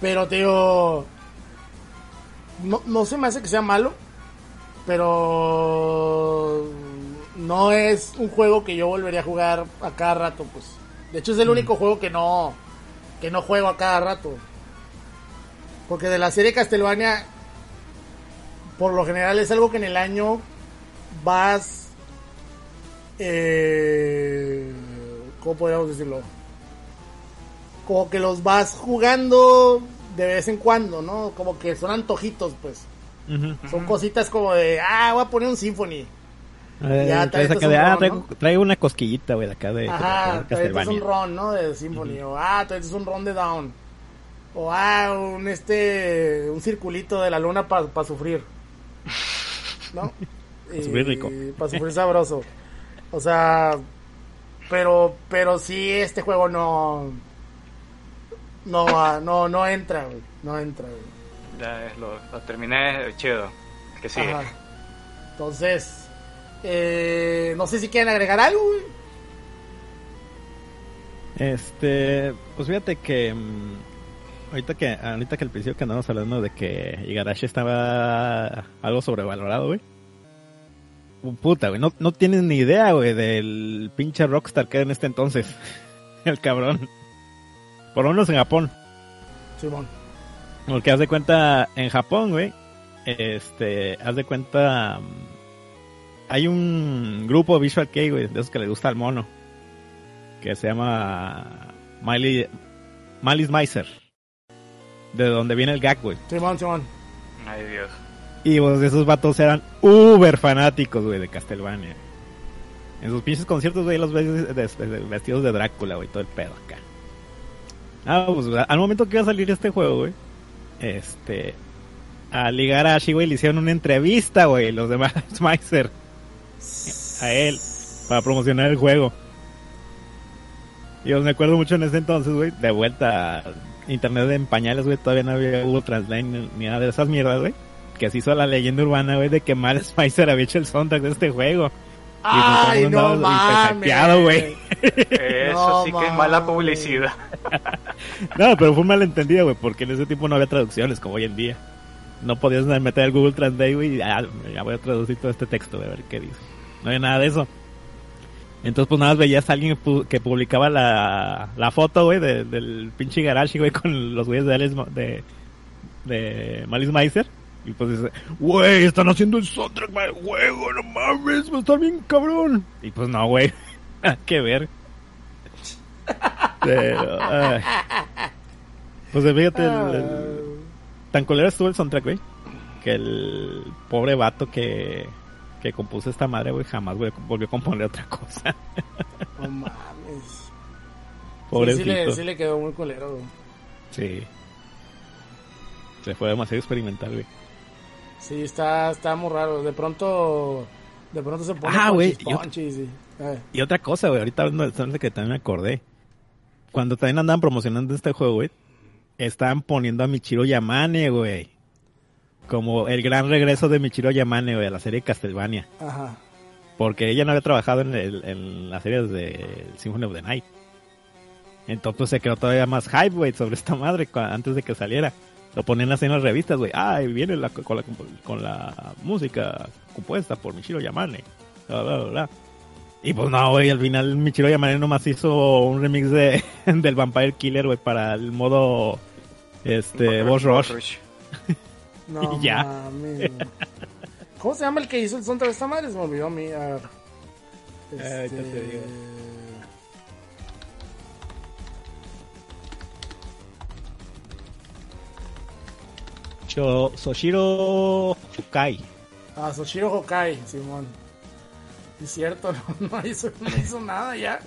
Pero te digo. No, no se me hace que sea malo. Pero. No es un juego que yo volvería a jugar a cada rato, pues. De hecho, es el único juego que no. Que no juego a cada rato. Porque de la serie Castlevania. Por lo general es algo que en el año vas. Eh, ¿Cómo podríamos decirlo? como que los vas jugando de vez en cuando, ¿no? Como que son antojitos, pues. Son cositas como de, ah, voy a poner un Symphony. Eh, Ya, traes un de, ah, ron, traigo, ¿no? traigo una cosquillita, güey, de acá de, de Ajá, traes un ron, ¿no? De Symphony. O, ah, traes un ron de Down. O, ah, un este, un circulito de la luna para sufrir. ¿No? [laughs] Pa' sufrir rico. Para sufrir sabroso. [laughs] O sea, pero, pero sí, este juego no... No, no, no entra, güey. No entra, güey. Ya es lo, lo terminé chido. Que sí. Ajá. Entonces, eh, no sé si quieren agregar algo, güey. Este, pues fíjate que mm, ahorita que, ahorita que al principio que andamos hablando de que Igarashi estaba algo sobrevalorado, güey. Puta, güey, no, no tienes ni idea, güey, del pinche rockstar que era en este entonces. [laughs] El cabrón. Por lo menos en Japón. Simón. Porque haz de cuenta, en Japón, güey, este, haz de cuenta, mm, hay un grupo Visual Kei, güey, de esos que le gusta al mono, que se llama Miley, Malice Miser, de donde viene el gag, güey. Simón, Simón. Ay, Dios. Y pues esos vatos eran uber fanáticos, güey, de Castlevania. En sus pinches conciertos, güey, los vestidos de Drácula, güey, todo el pedo acá. Ah, pues al momento que iba a salir este juego, güey, este, a ligar a Ashi, güey, le hicieron una entrevista, güey, los demás [laughs] Meiser, a él, para promocionar el juego. Y yo me acuerdo mucho en ese entonces, güey, de vuelta, internet en pañales, güey, todavía no había Google Translate ni nada de esas mierdas, güey. Que se hizo la leyenda urbana, güey, de que Mal [laughs] Spicer había hecho el soundtrack de este juego. Ay, pues, todo no el mundo andaba mames. güey. Eso No, sí que es mala publicidad. [laughs] No, pero fue un malentendido, güey, porque en ese tiempo no había traducciones como hoy en día. No podías meter el Google Translate, güey, y ya, ya voy a traducir todo este texto, güey, a ver qué dice. No había nada de eso. Entonces, pues nada más veías a alguien pu- que publicaba la, la foto, güey, de- del pinche Garashi, güey, con los güeyes de Alice, Mo- de, de Malice Meiser. Y pues dice, güey, están haciendo el soundtrack para el juego, no mames, va a estar bien cabrón. Y pues no, güey, [laughs] que ver. Pero, ay. Pues fíjate, el- el- tan colero estuvo el soundtrack, güey, que el pobre vato que, que compuso esta madre, güey, jamás güey, volvió a componer otra cosa. [laughs] No mames. [laughs] Sí, Pobrecito. sí, le, sí le quedó muy colero, güey. Sí. Se fue demasiado experimental, güey. Sí, está, está muy raro. De pronto, de pronto se pone Ah, güey, ponchis, yo- ponchis, Y otra cosa, güey, ahorita hablando que también me acordé. Cuando también andaban promocionando este juego, güey, estaban poniendo a Michiro Yamane, güey. Como el gran regreso de Michiro Yamane, güey, a la serie Castlevania. Ajá. Porque ella no había trabajado en, el, en las series de Symphony of the Night. Entonces se quedó todavía más hype, güey, sobre esta madre antes de que saliera. Lo ponían así en las revistas, güey. Ah, y viene la, con, la, con la música compuesta por Michiro Yamane. Bla, bla, bla, bla. Y pues no, güey, al final Michiro Yamane nomás hizo un remix de, [laughs] del Vampire Killer, güey, para el modo este Boss Rush. No [laughs] Y ya. ¿Cómo se llama el que hizo el soundtrack de esta madre? Se me olvidó a mí. A ver. Este... Soshiro Fukai. Ah, Soshiro Hokai, Simón. Es cierto, [laughs] no, no hizo, no hizo nada ya.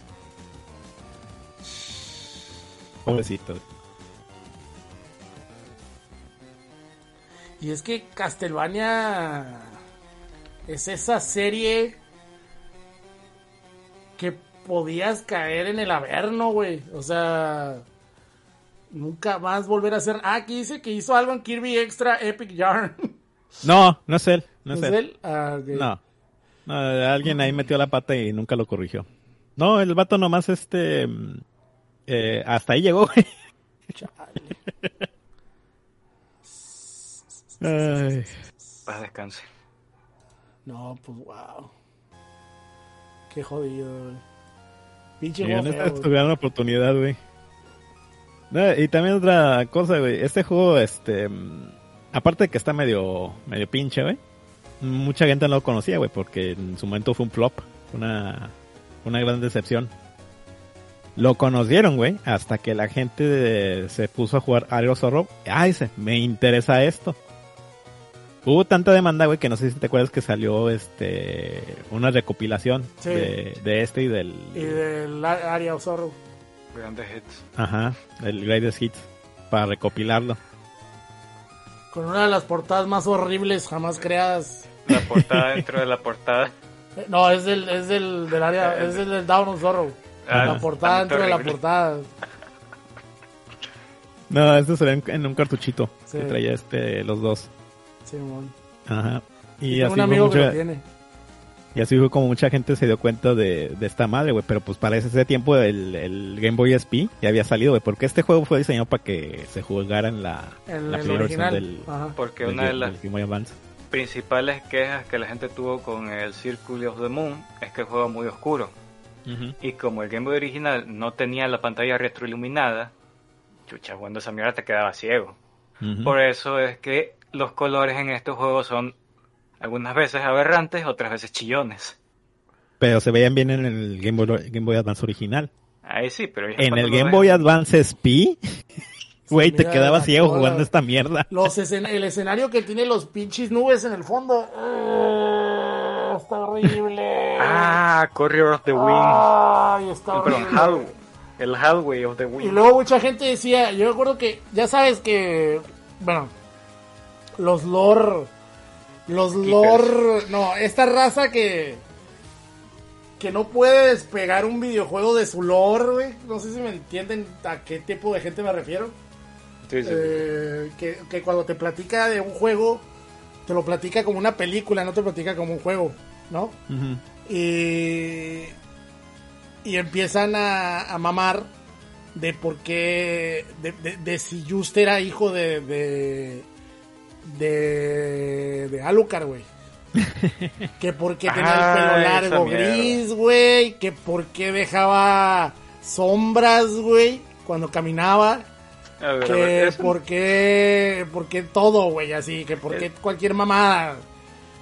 Pobrecito. Y es que Castlevania es esa serie que podías caer en el averno, güey. O sea, nunca más volver a hacer. Ah, aquí dice que hizo algo en Kirby Extra Epic Yarn. [laughs] No, no es él. No ¿No es es él. él? Ah. No. No, alguien ahí metió la pata y nunca lo corrigió. No, el vato nomás este... mm, eh, hasta ahí llegó, güey. [laughs] Ay. Paz descanse. No, pues wow. Qué jodido, güey. Pinche Y juego en esta feo, es tu güey. gran oportunidad, güey. No, y también otra cosa, güey. Este juego, este... Aparte de que está medio, medio pinche, güey. Mucha gente no lo conocía, güey, porque en su momento fue un flop. Una, una gran decepción. Lo conocieron, güey, hasta que la gente de- se puso a jugar Aero Zorro. Ah, dice, me interesa esto. Hubo tanta demanda, güey, que no sé si te acuerdas que salió este una recopilación Sí. de, de este y del... Y del a- Area of Sorrow. Grandes hits. Ajá, el Greatest Hits, para recopilarlo. Con una de las portadas más horribles jamás creadas. La portada dentro de la portada. [laughs] No, es del, es del, del área, es del, del Down of Sorrow. Ah, la portada dentro de la portada. No, este sería en, en un cartuchito Sí. que traía este los dos. Simón. Ajá. Y así un amigo que lo tiene. Y así fue como mucha gente se dio cuenta de, de esta madre, güey. Pero pues para ese tiempo el, el Game Boy SP ya había salido, güey. Porque este juego fue diseñado para que se jugara en la, El, la el primera versión original. del. Porque del una de las del Game Boy Advance. principales quejas que la gente tuvo con el Circle of the Moon es que el juego es muy oscuro. Y como el Game Boy original no tenía la pantalla retroiluminada, chucha, cuando esa mierda te quedaba ciego. Por eso es que los colores en estos juegos son algunas veces aberrantes, otras veces chillones. Pero se veían bien en el Game Boy, Game Boy Advance original. Ahí sí, pero En el Game ves- Boy Advance SP, güey, te quedabas ciego cola. jugando esta mierda. Los escen- el escenario que tiene los pinches nubes en el fondo. Ah, está horrible. Ah, Courier of the Wind. Ay, está horrible. Hall- el Hallway of the Y Wind. luego mucha gente decía, yo recuerdo que, ya sabes que, bueno, los lore, los Keepers. lore, no, esta raza que, que no puede despegar un videojuego de su lore, güey, no sé si me entienden a qué tipo de gente me refiero. Sí, sí, sí. Eh, que, que cuando te platica de un juego, te lo platica como una película, no te platica como un juego, ¿no? Y, y empiezan a, a mamar de por qué, de, de- de si Just era hijo de, de, de, de Alucard, güey. [laughs] que porque tenía Ah, el pelo esa largo gris, güey. Que porque dejaba sombras, güey, cuando caminaba. A ver, a Que ver, eso- porque, porque todo, güey, así. Que porque cualquier mamada.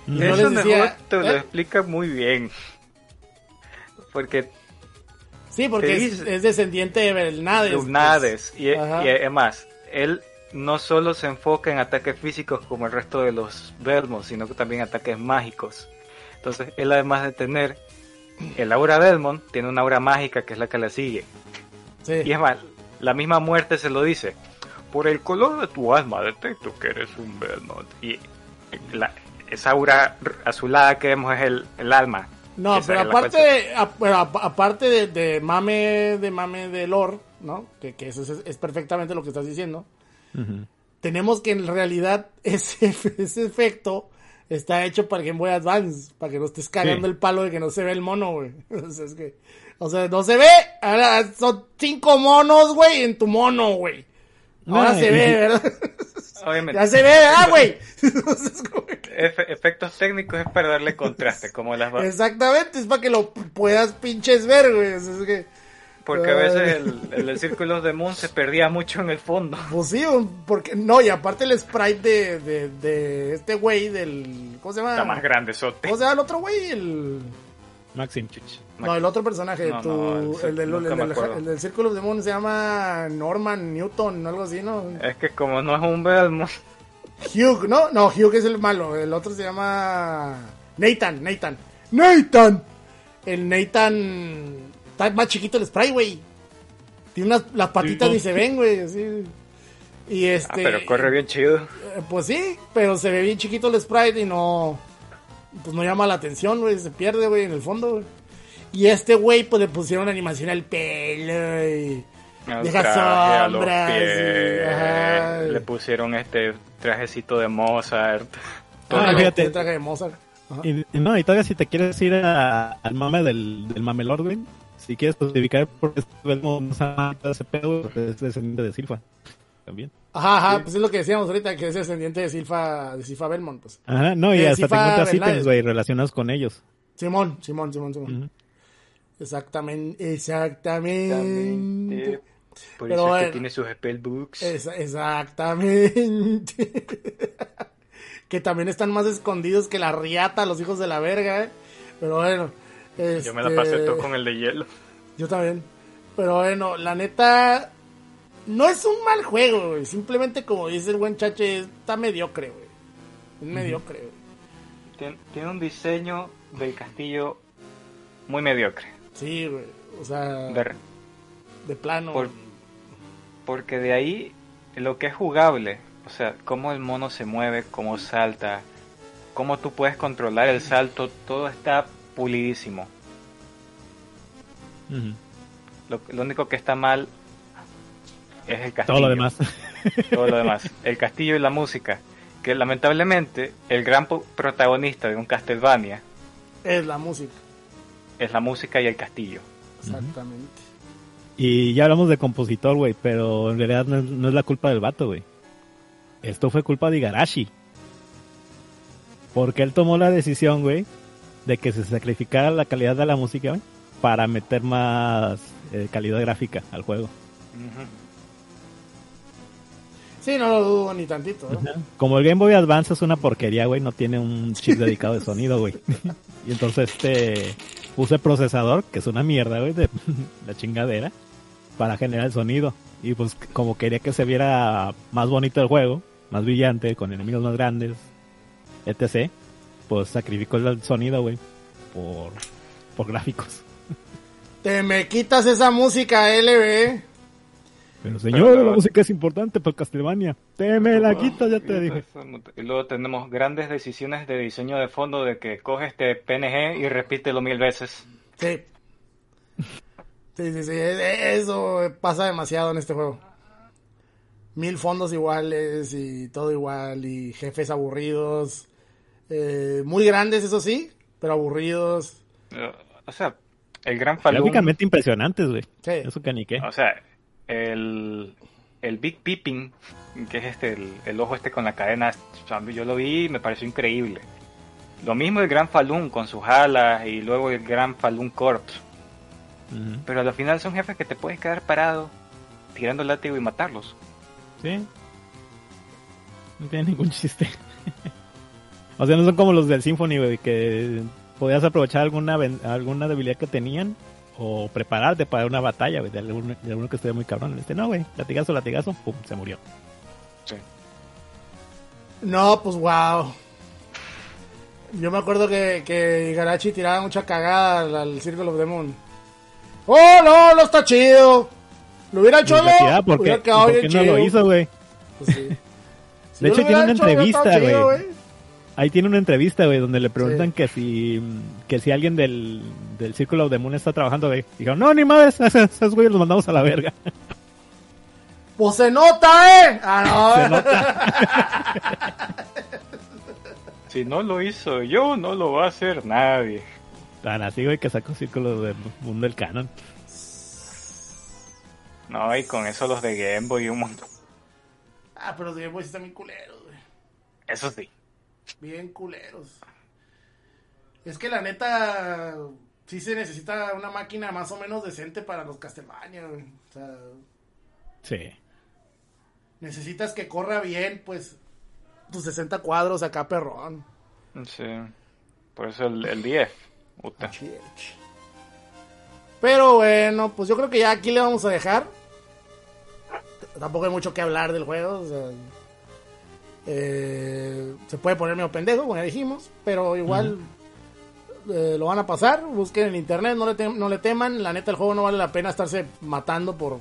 Y yo Eso les decía, mejor te lo ¿eh? explica muy bien. Porque Sí, porque es, es descendiente de Belnades. de pues. Y, y además, él no solo se enfoca en ataques físicos como el resto de los Belmont, sino que también ataques mágicos. Entonces, él además de tener el aura Belmont, tiene una aura mágica que es la que la sigue. Sí. Y es más, la misma muerte se lo dice. Por el color de tu alma detecto que eres un Belmont. Y la- esa aura azulada que vemos es el, el alma. No, Esa pero aparte a- pero aparte de, de mame de mame de lore, ¿no? Que, que eso es, es perfectamente lo que estás diciendo. Tenemos que en realidad [laughs] ese, ese efecto está hecho para Game Boy Advance, para que no estés cagando Sí. el palo de que no se ve el mono, güey. [laughs] O sea, es que, o sea, no se ve. Ahora son cinco monos, güey, en tu mono, güey. Ahora No, se y- ve, [laughs] ¿verdad? Obviamente. ya se ve, ¿verdad, güey? Efe- efectos técnicos es para darle contraste, como las va- Exactamente, es para que lo puedas pinches ver, güey. O sea, es que, Porque a veces el, el, el círculo de Moon se perdía mucho en el fondo. pues sí, un- porque no, y aparte el sprite de, de, de este güey del. ¿Cómo se llama? Está más grande, sote. ¿Cómo se llama el otro güey? El. Maxim. No, el otro personaje, No, tu- no, el- el, del, el, me del, acuerdo. el del Círculo de Moon se llama Norman Newton, algo así, ¿no? Es que como no es un Belmont, Hugh, ¿no? No, Hugh es el malo, el otro se llama Nathan, Nathan. ¡Nathan! El Nathan está más chiquito el spray, güey. Tiene unas, las patitas ni se ven, güey, así. Y ah, este. pero corre bien chido. eh, Pues sí, pero se ve bien chiquito el sprite y no. Pues no llama la atención, güey. Se pierde, güey, en el fondo, güey. Y este güey, pues le pusieron animación al pelo y. Deja sombras pies. Le pusieron este trajecito de Mozart. Ah, el fíjate. traje de Mozart. Y, y no, y todavía si te quieres ir a- al mame del, del mamelord, güey, si quieres justificar por qué ese pedo, es descendiente de Silfa. También. Ajá, ajá, pues es lo que decíamos ahorita, que es descendiente de Silfa, de Silfa Belmont, pues. Ajá, no, y De hasta te Silfa encuentras Bernales. ítems, güey, relacionados con ellos. Simón, Simón, Simón, Simón. Exactamente, exactamente. Por Pero eso es que tiene sus spellbooks. Esa- exactamente. [laughs] que también están más escondidos que la riata, los hijos de la verga, ¿eh? Pero bueno. Yo me la este, pasé todo con el de hielo. Yo también. Pero bueno, la neta. No es un mal juego, güey. Simplemente, como dice el buen chache, está mediocre, güey. Es mediocre, güey. Tien- Tiene un diseño del castillo muy mediocre. Sí, güey. O sea, De- de plano. por- porque de ahí lo que es jugable, o sea, cómo el mono se mueve, cómo salta, cómo tú puedes controlar el salto, todo está pulidísimo. Ujú. Lo, lo único que está mal es el castillo. Todo lo demás. [laughs] Todo lo demás. El castillo y la música. Que lamentablemente el gran protagonista de un Castlevania Es la música, Es la música y el castillo. exactamente. Y ya hablamos de compositor, güey, pero en realidad no es, no es la culpa del vato, güey. Esto fue culpa de Igarashi. Porque él tomó la decisión, güey, de que se sacrificara la calidad de la música, güey, para meter más eh, calidad gráfica al juego. Sí, no lo dudo ni tantito. ¿no? Como el Game Boy Advance es una porquería, güey, no tiene un chip dedicado de [laughs] sonido, güey. y entonces este puse procesador, que es una mierda, güey, de [laughs] la chingadera, para generar el sonido. Y pues como quería que se viera más bonito el juego, más brillante, con enemigos más grandes, etc., pues sacrificó el sonido, güey, por, por gráficos. Te me quitas esa música, LB. Pero señor, Pero- la música es importante para Castlevania. Te me la quitas, ya te dije. Y luego tenemos grandes decisiones de diseño de fondo de que coge este PNG y repítelo mil veces. Sí. Sí, sí, sí. e- Eso pasa demasiado en este juego. Mil fondos iguales y todo igual y jefes aburridos. Eh, muy grandes, eso sí, pero aburridos. Eh, O sea, el gran Falun... Gráficamente impresionantes, güey. Sí. Eso que ni qué. O sea, el, el Big Peeping, que es este, el, el ojo este con la cadena, yo lo vi y me pareció increíble. Lo mismo el Gran Falun con sus alas y luego el Gran Falun Corps. Ujú. Pero al final son jefes que te puedes quedar parado tirando el látigo y matarlos. Sí. No tiene ningún chiste. [laughs] o sea, no son como los del Symphony, güey, que podías aprovechar alguna alguna debilidad que tenían o prepararte para una batalla, güey, de alguno, de alguno que estuviera muy cabrón. Este no, güey, latigazo, latigazo, pum, se murió. Sí. No, pues wow. Yo me acuerdo que, que Igarashi tiraba mucha cagada al, al Circle of the Moon. ¡Oh, no! ¡No está chido! ¿Lo hubiera hecho no? ¿por qué, por qué no chido. lo hizo, güey? Pues sí. Si De hecho, tiene una entrevista, güey. Ahí tiene una entrevista, güey, donde le preguntan Sí. que si que si alguien del, del Círculo de Moon está trabajando, güey. Dijeron, no, ni madres, [laughs] esos, güeyes los mandamos a la verga. [laughs] Pues se nota, ¿eh? Ah, no. [laughs] Se nota. Si no lo hizo yo, no lo va a hacer nadie. Tan así, güey, que sacó Círculo de Moon del canon. No, y con eso los de Game Boy y un montón. Ah, pero los Game Boys están bien culeros, güey. Eso sí. Bien culeros. Es que la neta, sí se necesita una máquina más o menos decente para los Castlevania, güey. O sea, Sí. necesitas que corra bien, pues, tus 60 cuadros acá, perrón. Sí. Por eso el, el 10. Puta. Pero bueno, pues yo creo que ya aquí le vamos a dejar. Tampoco hay mucho que hablar del juego. o sea, eh, se puede poner medio pendejo, como ya dijimos. Pero igual eh, lo van a pasar. Busquen en internet, no le, no le teman. La neta, el juego no vale la pena estarse matando por,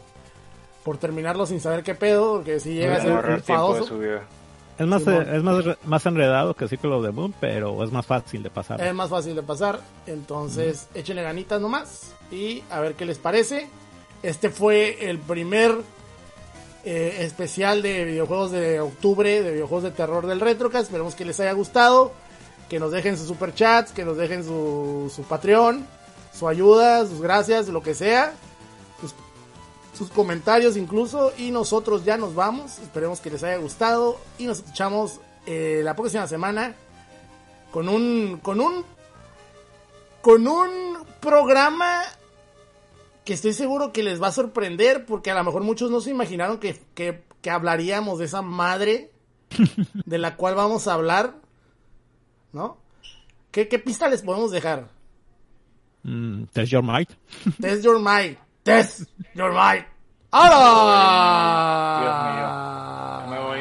por terminarlo sin saber qué pedo. Porque si llega a ser enfadoso. Es más, Simón. eh, es más, más enredado que Círculo de Moon, pero es más fácil de pasar. Es más fácil de pasar. Entonces, échenle ganitas nomás. Y a ver qué les parece. Este fue el primer eh, especial de videojuegos de octubre, de videojuegos de terror del Retrocast. Esperemos que les haya gustado. Que nos dejen sus superchats, que nos dejen su, su Patreon, su ayuda, sus gracias, lo que sea. Sus, comentarios incluso. Y nosotros ya nos vamos. Esperemos que les haya gustado. Y nos escuchamos eh, la próxima semana con un con un con un programa que estoy seguro que les va a sorprender porque a lo mejor muchos no se imaginaron que, que, que hablaríamos de esa madre de la cual vamos a hablar, ¿no? ¿Qué, qué pista les podemos dejar? Mm, Test Your Might. Test your mind. Test your mind. ¡Hala! Dios mío. Me voy.